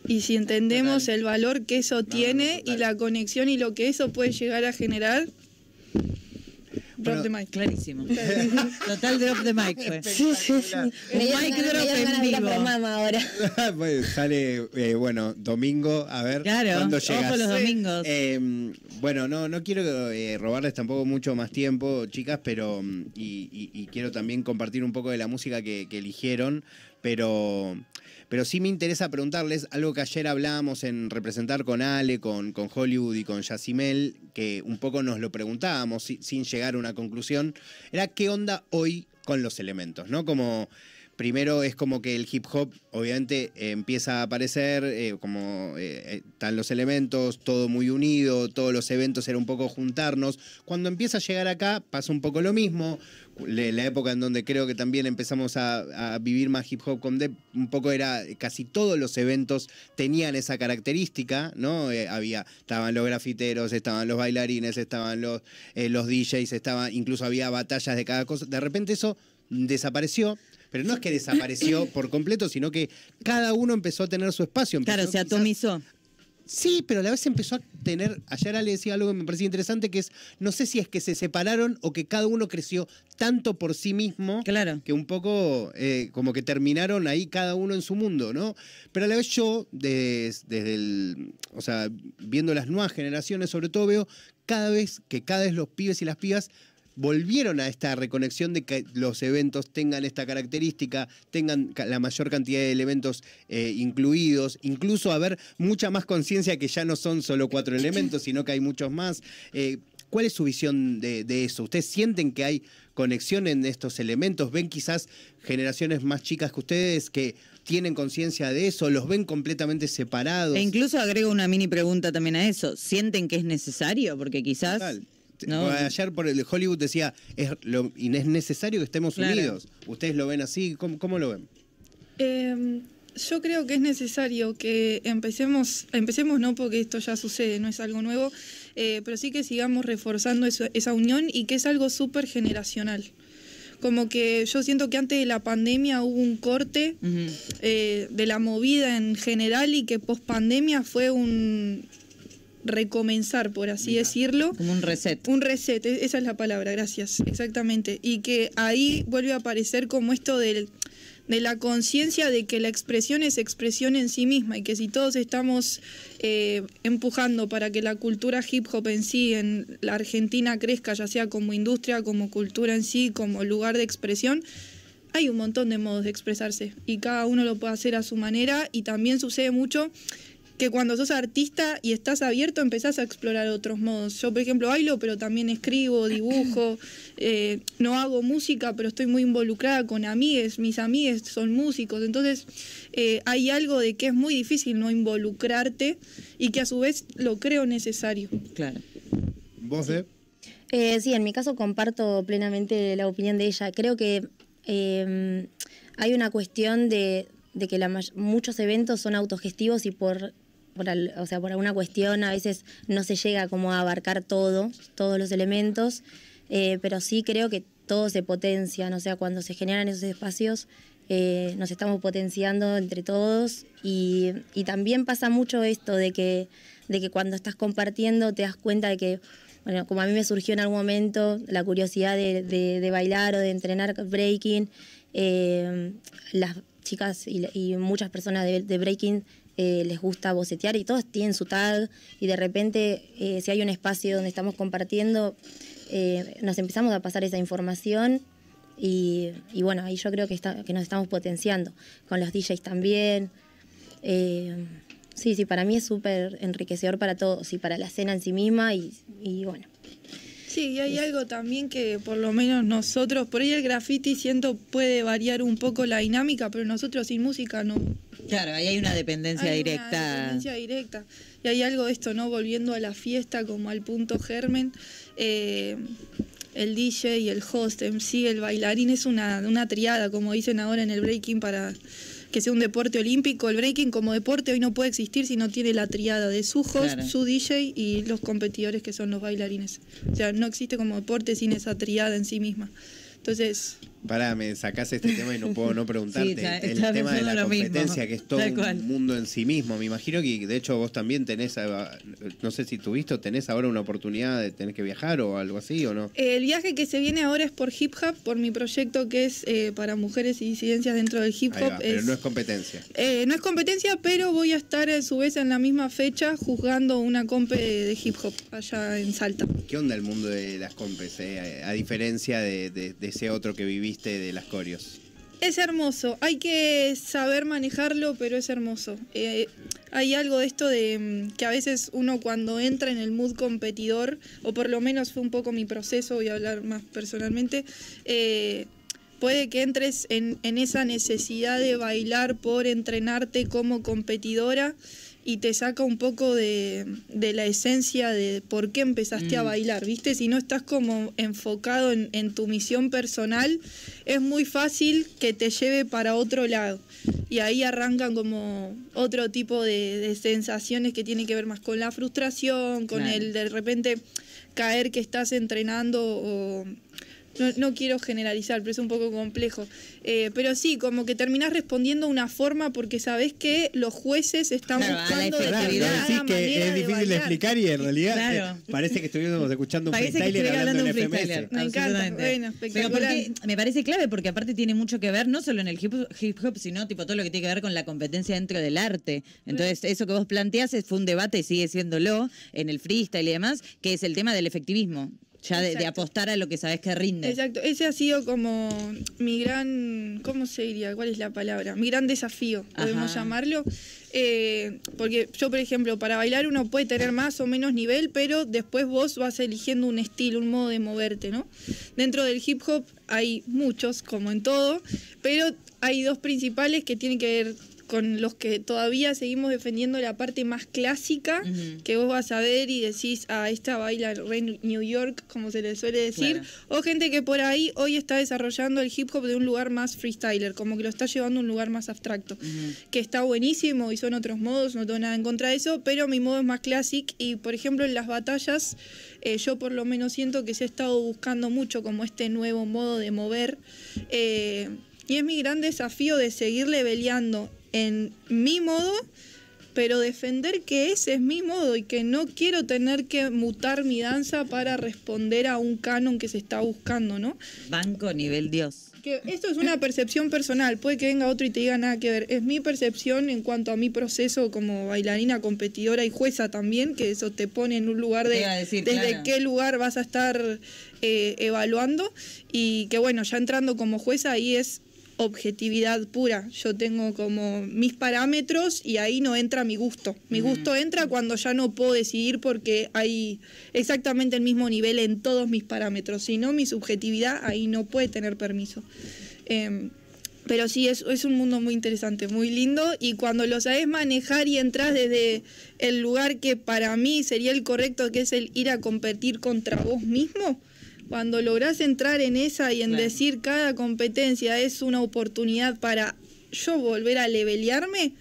Y si entendemos Total. el valor que eso tiene y la conexión y lo que eso puede llegar a generar, drop the mic. Clarísimo. (laughs) Total drop the mic fue. Un Me dieron mic drop en vivo. Ahora. (laughs) Pues sale, eh, bueno, domingo, a ver Claro, cuándo ojo llegas. los domingos. Eh, bueno, no, no quiero eh, robarles tampoco mucho más tiempo, chicas, pero mm, y, y- y quiero también compartir un poco de la música que, que eligieron, pero, pero sí me interesa preguntarles algo que ayer hablábamos en representar con Ale, con, Hollywood y con Yacimel, que un poco nos lo preguntábamos si- sin llegar a una conclusión, era qué onda hoy con los elementos, ¿no? Como primero es como que el hip hop obviamente eh, empieza a aparecer, eh, como eh, están los elementos, todo muy unido, todos los eventos era un poco juntarnos. Cuando empieza a llegar acá pasa un poco lo mismo. La época en donde creo que también empezamos a, a vivir más hip hop con Dep, un poco era, casi todos los eventos tenían esa característica, ¿no? Eh, había, estaban los grafiteros, estaban los bailarines, estaban los, eh, los DJs, estaban, incluso había batallas de cada cosa. De repente eso desapareció. Pero no es que desapareció por completo, sino que cada uno empezó a tener su espacio. Claro, Empezó se quizás- atomizó. Sí, pero a la vez empezó a tener. Ayer Ale decía algo que me parecía interesante, que es, no sé si es que se separaron o que cada uno creció tanto por sí mismo Claro. que un poco eh, como que terminaron ahí cada uno en su mundo, ¿no? Pero a la vez yo, des- desde el, o sea, viendo las nuevas generaciones, sobre todo veo cada vez que cada vez los pibes y las pibas volvieron a esta reconexión de que los eventos tengan esta característica, tengan la mayor cantidad de elementos eh, incluidos, incluso haber mucha más conciencia que ya no son solo cuatro (coughs) elementos, sino que hay muchos más. Eh, ¿Cuál es su visión de, de eso? ¿Ustedes sienten que hay conexión en estos elementos? ¿Ven quizás generaciones más chicas que ustedes que tienen conciencia de eso? ¿Los ven completamente separados? E incluso agrego una mini pregunta también a eso. ¿Sienten que es necesario? Porque quizás. Total. ¿No? Ayer por el de Hollywood decía, es, lo, y es necesario que estemos Claro. unidos. ¿Ustedes lo ven así? ¿Cómo, cómo lo ven? Eh, yo creo que es necesario que empecemos, empecemos no porque esto ya sucede, no es algo nuevo, eh, pero sí que sigamos reforzando eso- esa unión y que es algo súper generacional. Como que yo siento que antes de la pandemia hubo un corte eh, de la movida en general y que post pandemia fue un recomenzar, por así decirlo. Como un reset. Un reset, e- esa es la palabra, gracias, exactamente. Y que ahí vuelve a aparecer como esto del, de la conciencia de que la expresión es expresión en sí misma y que si todos estamos eh, empujando para que la cultura hip hop en sí en la Argentina crezca, ya sea como industria, como cultura en sí, como lugar de expresión, hay un montón de modos de expresarse y cada uno lo puede hacer a su manera y también sucede mucho que cuando sos artista y estás abierto empezás a explorar otros modos. Yo, por ejemplo, bailo, pero también escribo, dibujo, (coughs) eh, no hago música, pero estoy muy involucrada con amigues, mis amigues son músicos, entonces eh, hay algo de que es muy difícil no involucrarte y que a su vez lo creo necesario. Claro. ¿Vos, de? Eh, sí, en mi caso comparto plenamente la opinión de ella. Creo que eh, hay una cuestión de, de que la muchos eventos son autogestivos y por, por, al- o sea, por alguna cuestión a veces no se llega como a abarcar todo, todos los elementos, eh, pero sí creo que todo se potencia, o sea, cuando se generan esos espacios eh, nos estamos potenciando entre todos y, y también pasa mucho esto de que, de que cuando estás compartiendo te das cuenta de que bueno, como a mí me surgió en algún momento la curiosidad de, de- bailar o de entrenar breaking, eh, las chicas y, y muchas personas de breaking eh, les gusta bocetear y todos tienen su tag y de repente eh, si hay un espacio donde estamos compartiendo, eh, nos empezamos a pasar esa información y, y bueno, ahí yo creo que, está, que nos estamos potenciando, con los DJs también. Sí, sí, para mí es súper enriquecedor para todos y para la escena en sí misma y, y bueno. Sí, y hay algo también que por lo menos nosotros, por ahí el graffiti siento puede variar un poco la dinámica, pero nosotros sin música no. Claro, ahí hay una dependencia hay directa. Una dependencia directa. Y hay algo de esto, ¿no? Volviendo a la fiesta como al punto germen. eh, el DJ y el host, MC, el bailarín es una, una triada, como dicen ahora en el breaking para que sea un deporte olímpico. El breaking como deporte hoy no puede existir si no tiene la triada de su host, Claro. su DJ y los competidores que son los bailarines. O sea, no existe como deporte sin esa triada en sí misma. Entonces, Pará, me sacás este tema y no puedo no (laughs) preguntarte. Sí, está- el tema de la mismo. competencia, que es todo un mundo en sí mismo. Me imagino que de hecho vos también tenés, eh, no sé si tuviste o tenés ahora una oportunidad de tener que viajar o algo así o no. El viaje que se viene ahora es por Hip Hop, por mi proyecto que es eh, para mujeres y disidencias dentro del hip hop. va, pero Es- no es competencia. eh, no es competencia, pero voy a estar a su vez en la misma fecha juzgando una compe de hip hop allá en Salta. ¿Qué onda el mundo de las compes? eh? A diferencia de, de- de ese otro que viviste de las corios. Es hermoso, hay que saber manejarlo, pero es hermoso. Eh, hay algo de esto de mm, que a veces uno cuando entra en el mood competidor, o por lo menos fue un poco mi proceso, voy a hablar más personalmente, eh, puede que entres en, en esa necesidad de bailar por entrenarte como competidora y te saca un poco de, de la esencia de por qué empezaste a bailar, ¿viste? Si no estás como enfocado en, en tu misión personal, es muy fácil que te lleve para otro lado. Y ahí arrancan como otro tipo de, de sensaciones que tienen que ver más con la frustración, con Claro. el de repente caer que estás entrenando o... No, no quiero generalizar, pero es un poco complejo. Eh, pero sí, como que terminás respondiendo de una forma porque sabés que los jueces están Claro, a la buscando efectividad. determinada decís que es de difícil de explicar y en realidad Claro. eh, parece que estuviéramos escuchando un Parece freestyler hablando, hablando en un freestyler. FMS. Me encanta, bueno, Pero espectacular. porque me parece clave porque aparte tiene mucho que ver no solo en el hip hip hop, sino tipo todo lo que tiene que ver con la competencia dentro del arte. Entonces, eso que vos planteás es- fue un debate y sigue siéndolo en el freestyle y demás, que es el tema del efectivismo. Ya de, apostar a lo que sabés que rinde. Exacto, ese ha sido como mi gran, ¿cómo se diría? ¿Cuál es la palabra? Mi gran desafío, podemos Ajá. llamarlo. Eh, porque yo, por ejemplo, para bailar uno puede tener más o menos nivel, pero después vos vas eligiendo un estilo, un modo de moverte, ¿no? Dentro del hip hop hay muchos, como en todo, pero hay dos principales que tienen que ver con los que todavía seguimos defendiendo la parte más clásica, que vos vas a ver y decís, ah, esta baila re New York, como se le suele decir, Claro. o gente que por ahí hoy está desarrollando el hip hop de un lugar más freestyler, como que lo está llevando a un lugar más abstracto, que está buenísimo y son otros modos, no tengo nada en contra de eso, pero mi modo es más classic y por ejemplo en las batallas eh, yo por lo menos siento que se ha estado buscando mucho como este nuevo modo de mover eh, y es mi gran desafío de seguir leveleando en mi modo pero defender que ese es mi modo y que no quiero tener que mutar mi danza para responder a un canon que se está buscando, ¿no? Banco nivel Dios. Que esto es una percepción personal, puede que venga otro y te diga nada que ver. Es mi percepción en cuanto a mi proceso como bailarina, competidora y jueza también, que eso te pone en un lugar de decir, desde claro. qué lugar vas a estar eh, evaluando y que bueno, ya entrando como jueza ahí es objetividad pura. Yo tengo como mis parámetros y ahí no entra mi gusto. Mi gusto entra cuando ya no puedo decidir porque hay exactamente el mismo nivel en todos mis parámetros. Si no, mi subjetividad ahí no puede tener permiso. Em, pero sí, es, es un mundo muy interesante, muy lindo y cuando lo sabes manejar y entras desde el lugar que para mí sería el correcto, que es el ir a competir contra vos mismo, cuando lográs entrar en esa y en Claro. decir cada competencia es una oportunidad para yo volver a levelearme,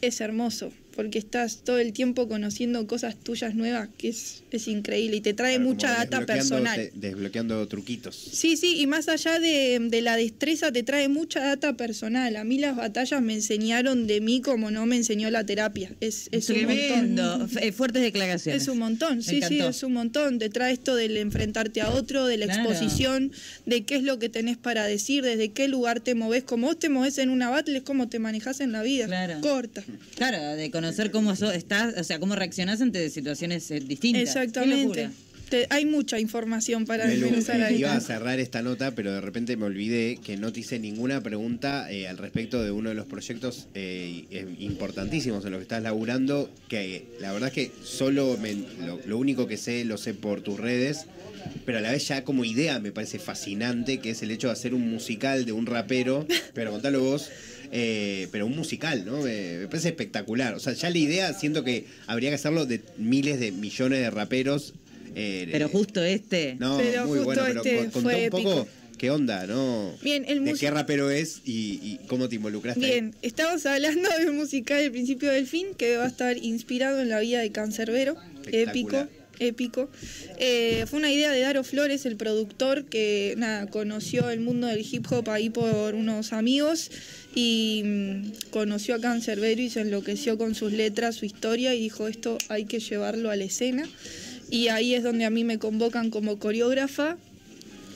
es hermoso, porque estás todo el tiempo conociendo cosas tuyas nuevas, que es, es increíble y te trae Claro, mucha data personal. de- desbloqueando truquitos. Sí, sí, y más allá de, de la destreza te trae mucha data personal. A mí las batallas me enseñaron de mí como no me enseñó la terapia. Es, es un montón. Eh, Fuertes declaraciones. Es un montón, sí, sí, es un montón. Te trae esto del enfrentarte a otro, de la Claro. exposición, de qué es lo que tenés para decir, desde qué lugar te moves. Como vos te moves en una battle, es como te manejas en la vida. Claro. Corta. Claro, de conocer cómo so- estás, o sea, cómo reaccionás ante situaciones eh, distintas. Exactamente. Te- hay mucha información para eh, ahí. iba a cerrar esta nota, pero de repente me olvidé que no te hice ninguna pregunta eh, al respecto de uno de los proyectos eh, importantísimos en los que estás laburando, que la verdad es que solo me- lo, lo único que sé lo sé por tus redes, pero a la vez ya como idea me parece fascinante, que es el hecho de hacer un musical de un rapero, pero contalo vos. Eh, pero un musical, ¿no? Me, me parece espectacular. O sea, ya la idea, siento que habría que hacerlo de miles de millones de raperos. eh, Pero justo este. no, Pero muy justo bueno, pero este con- contá un poco épico. qué onda, ¿no? Bien, el ¿De qué rapero es y, y cómo te involucraste? ahí? Bien, estamos hablando de un musical El principio del fin que va a estar inspirado en la vida de Cancerbero. Épico. Épico. Eh, fue una idea de Daro Flores, el productor, que nada, conoció el mundo del hip hop ahí por unos amigos y mm, conoció a Cancerbero y se enloqueció con sus letras, su historia y dijo esto hay que llevarlo a la escena. Y ahí es donde a mí me convocan como coreógrafa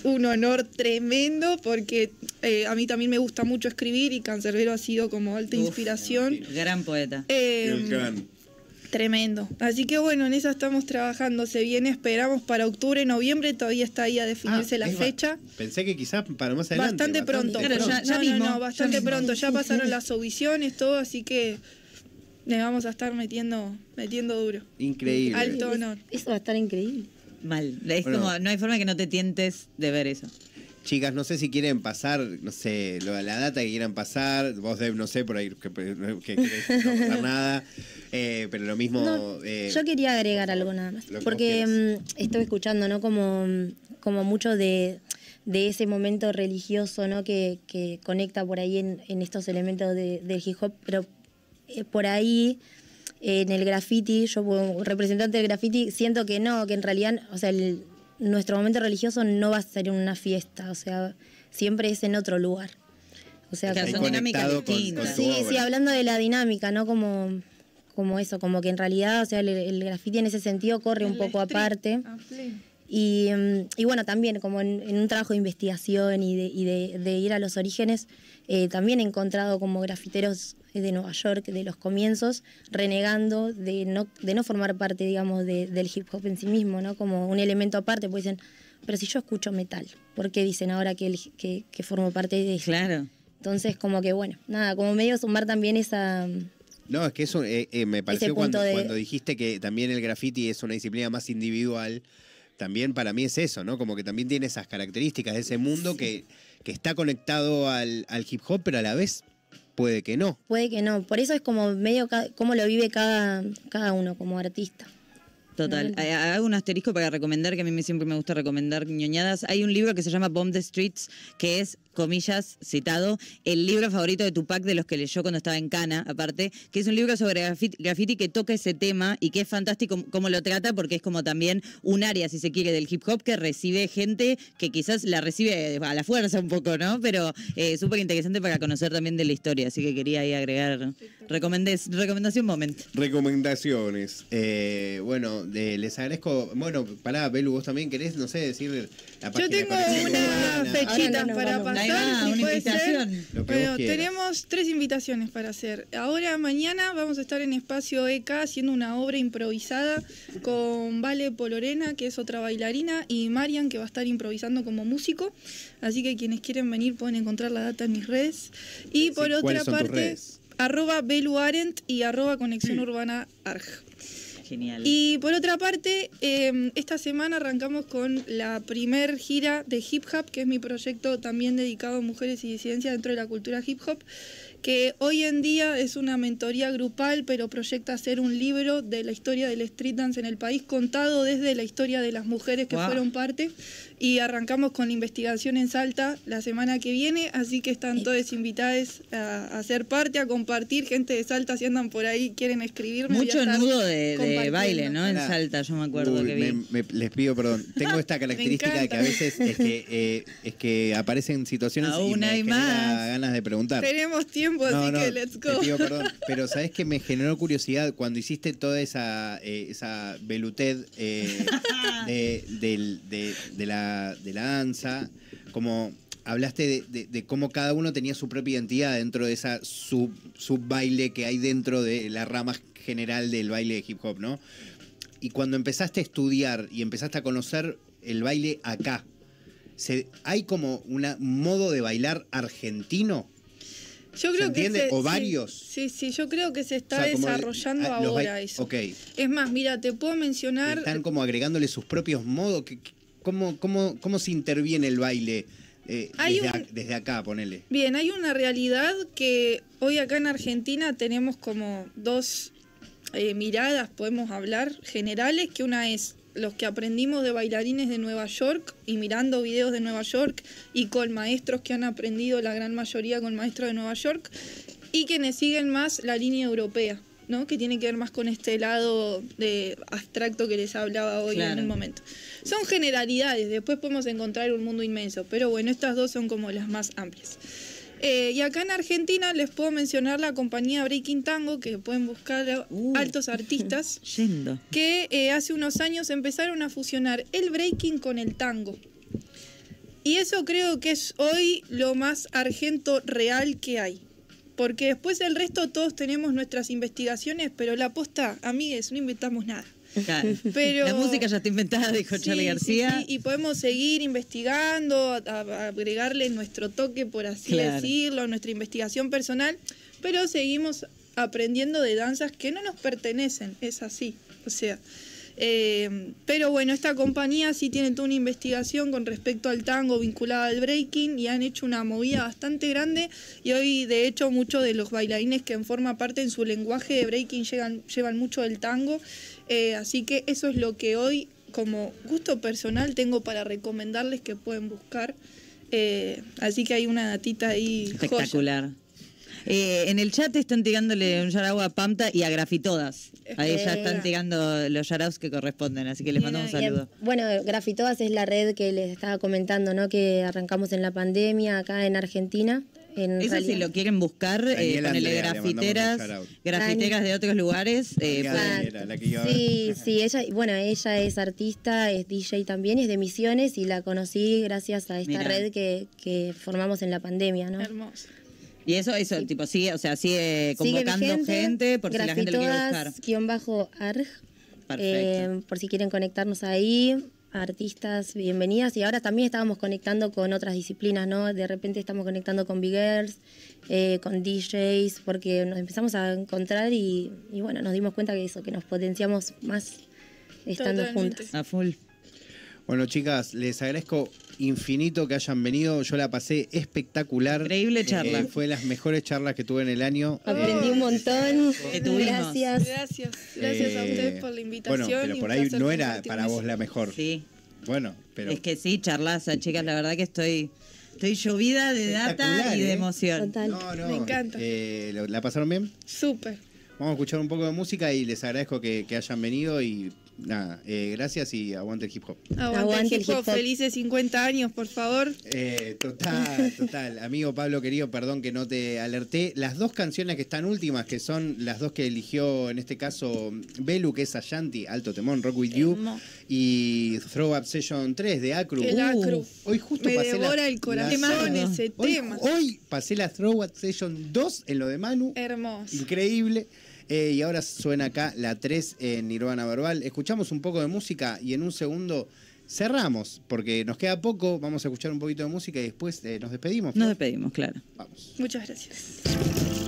un honor tremendo porque eh, a mí también me gusta mucho escribir y Cancerbero ha sido como alta Uf. inspiración. Gran poeta. Eh, El can. Tremendo. Así que bueno, en esa estamos trabajando. Se viene, esperamos para octubre, noviembre, todavía está ahí a definirse Ah, la fecha. Pensé que quizás para más adelante. Bastante pronto. Claro, ya- ya no, mismo, no, no, bastante pronto. Ya pasaron (laughs) las audiciones, todo, así que le vamos a estar metiendo, metiendo duro. Increíble. Alto honor. Eso va a estar increíble. Mal. Es Bueno. como, no hay forma que no te tientes de ver eso. Chicas, no sé si quieren pasar, no sé, la data que quieran pasar. Vos, Deb, no sé, por ahí que, que, querés no pasar nada. Eh, pero lo mismo. No, eh, yo quería agregar algo nada más. que Porque mm, estuve escuchando, ¿no? Como, como mucho de, de ese momento religioso, ¿no? Que, que conecta por ahí en, en estos elementos de- del hip hop. Pero eh, por ahí, en el graffiti, yo como representante del graffiti, siento que no, que en realidad, o sea, el- nuestro momento religioso no va a ser en una fiesta, o sea, siempre es en otro lugar. O sea, como- dinámicas con- distintas. con Sí, obra. sí, hablando de la dinámica, ¿no? Como, como eso, como que en realidad, o sea, el, el graffiti en ese sentido corre un poco street, aparte. a pleno. Y, mm, y bueno, también como en, en un trabajo de investigación y de, y de- de ir a los orígenes, eh, también he encontrado como grafiteros de Nueva York de los comienzos renegando de no, de no formar parte, digamos, de- del hip hop en sí mismo, ¿no? Como un elemento aparte, pues dicen, pero si yo escucho metal, ¿por qué dicen ahora que, el- que, que formo parte de eso? Claro. Entonces, como que bueno, nada, como medio sumar también esa... No, es que eso eh, eh, me pareció punto cuando, de- cuando dijiste que también el graffiti es una disciplina más individual. También para mí es eso, ¿no? Como que también tiene esas características de ese mundo que, que está conectado al, al hip hop, pero a la vez puede que no. Puede que no, por eso es como medio cómo lo vive cada, cada uno como artista. Total. Eh, Hago un asterisco para recomendar, que a mí me- siempre me gusta recomendar ñoñadas. Hay un libro que se llama Bomb the Streets, que es, comillas, citado, el libro favorito de Tupac de los que leyó cuando estaba en Cana, aparte, que es un libro sobre graffiti que toca ese tema y que es fantástico cómo lo trata, porque es como también un área, si se quiere, del hip hop que recibe gente que quizás la recibe a la fuerza un poco, ¿no? Pero eh, súper interesante para conocer también de la historia, así que quería ahí agregar recomendés, recomendación moment. Recomendaciones. Eh, bueno, les agradezco. Bueno, pará, Belu, vos también querés, no sé, decir Yo tengo unas fechitas no para vamos. pasar. Si una puede ser. Bueno, tenemos tres invitaciones para hacer. Ahora, mañana, vamos a estar en Espacio EK haciendo una obra improvisada con Vale Polorena, que es otra bailarina, y Marian, que va a estar improvisando como músico. Así que quienes quieren venir pueden encontrar la data en mis redes. Y por Sí, otra ¿cuáles son tus parte, arroba Belu Arendt y arroba Conexión Urbana Arg. Genial. Y por otra parte, eh, esta semana arrancamos con la primer gira de Hip Hop, que es mi proyecto también dedicado a mujeres y disidencias dentro de la cultura hip hop, que hoy en día es una mentoría grupal, pero proyecta hacer un libro de la historia del street dance en el país, contado desde la historia de las mujeres que Wow. fueron parte. Y arrancamos con la investigación en Salta la semana que viene, así que están todos invitados a, a ser parte, a compartir. Gente de Salta, si andan por ahí, quieren escribirme. Mucho nudo de, baile, ¿no? En. Salta, yo me acuerdo Uy, que vi. me- me- les pido perdón. (laughs) Tengo esta característica de que a veces es que, eh, es que aparecen situaciones y Aún me hay más. ganas de preguntar. Tenemos tiempo, No, así no, que let's te go. pido perdón, (laughs) pero sabes que me generó curiosidad cuando hiciste toda esa eh, esa veluted eh, (laughs) de- de la, de la danza, como hablaste de, de- de cómo cada uno tenía su propia identidad dentro de esa sub, sub baile que hay dentro de la rama general del baile de hip hop, ¿no? Y cuando empezaste a estudiar y empezaste a conocer el baile acá, se- ¿hay como un modo de bailar argentino? Yo ¿Se creo entiende? que se- ¿O varios? Sí, sí, yo creo que se está O sea, desarrollando ah, los ahora eso. Es más, mira, te puedo mencionar. Están como agregándole sus propios modos. ¿Qué- qué- ¿Cómo, cómo, cómo se interviene el baile eh, un- desde acá, ponele? Bien, hay una realidad que hoy acá en Argentina tenemos como dos eh, miradas, podemos hablar, generales, que una es los que aprendimos de bailarines de Nueva York y mirando videos de Nueva York y con maestros que han aprendido la gran mayoría con maestros de Nueva York y quienes siguen más la línea europea, ¿no? que tiene que ver más con este lado de abstracto que les hablaba hoy Claro. en el momento. Son generalidades, después podemos encontrar un mundo inmenso, pero bueno, estas dos son como las más amplias. Eh, y acá en Argentina les puedo mencionar la compañía Breaking Tango, que pueden buscar Uh. altos artistas, (laughs) Yendo. que eh, hace unos años empezaron a fusionar el breaking con el tango. Y eso creo que es hoy lo más argento real que hay. Porque después el resto todos tenemos nuestras investigaciones, pero la posta, amigues, no inventamos nada. Claro. Pero- La música ya está inventada, dijo Sí, Charlie sí, García. sí, Y podemos seguir investigando, a- a- agregarle nuestro toque, por así Claro. decirlo, nuestra investigación personal, pero seguimos aprendiendo de danzas que no nos pertenecen, es así. O sea, eh, pero bueno, esta compañía sí tiene toda una investigación con respecto al tango vinculada al breaking y han hecho una movida bastante grande y hoy de hecho muchos de los bailarines que en forma parte en su lenguaje de breaking llevan mucho del tango, Eh, así que eso es lo que hoy como gusto personal tengo para recomendarles que pueden buscar. Eh, así que hay una datita ahí. joya. Eh, en el chat están tirándole un yarau a Pamta y a Grafitodas. Ahí ya Eh, están tirando los yaraus que corresponden, así que les mandamos un saludo. Bueno, Grafitodas es la red que les estaba comentando, ¿no? Que arrancamos en la pandemia acá en Argentina. En Eso si lo quieren buscar, eh, ponele grafiteras, grafiteras de otros lugares. eh, Daniela la que a ver. Sí, sí, ella, bueno, ella es artista, es DJ también, es de Misiones y la conocí gracias a esta Mirá. red que, que formamos en la pandemia, ¿no? Hermoso. Y eso, eso, tipo, sigue, o sea, sigue Sigue convocando vigente, gente por si la gente lo quiere buscar. Grafitodas-arg, Perfecto. eh, por si quieren conectarnos ahí, artistas, bienvenidas. Y ahora también estábamos conectando con otras disciplinas, ¿no? De repente estamos conectando con Big Girls, eh, con DJs, porque nos empezamos a encontrar y, y bueno, nos dimos cuenta que eso, que nos potenciamos más estando Totalmente. juntas. A full. Bueno, chicas, les agradezco infinito que hayan venido. Yo la pasé espectacular. Increíble charla. Eh, fue las mejores charlas que tuve en el año. Aprendí Eh, un montón. Que tuvimos. Gracias. Gracias. Gracias a eh, ustedes por la invitación. Bueno, pero por ahí no era para vos la mejor. Sí. Bueno, pero Es que sí, charlaza, chicas, la verdad que estoy, estoy llovida de data y de ¿eh? emoción. Total. no, no. Me encanta. eh, ¿lo- ¿La pasaron bien? Súper. Vamos a escuchar un poco de música y les agradezco que, que hayan venido y nada, eh, gracias y aguante el hip hop. Aguante, Aguante el el hip hop. hip hop. Felices 50 años, por favor. Eh, total, (laughs) total. Amigo Pablo querido, perdón que no te alerté. Las dos canciones que están últimas, que son las dos que eligió en este caso Belu, que es Ashanti, Alto Temón, Rock With You, y Throw Up Session 3 de Acru. El Acru. Hoy justo Me pasé la- devora el la- corazón ese Hoy, tema. hoy pasé la Throw Up Session 2 en lo de Manu. Hermoso. Increíble. Eh, y ahora suena acá la 3 en Nirvana Verbal. Escuchamos un poco de música y en un segundo cerramos, porque nos queda poco. Vamos a escuchar un poquito de música y después eh, nos despedimos. Nos despedimos, claro. Vamos. Muchas gracias.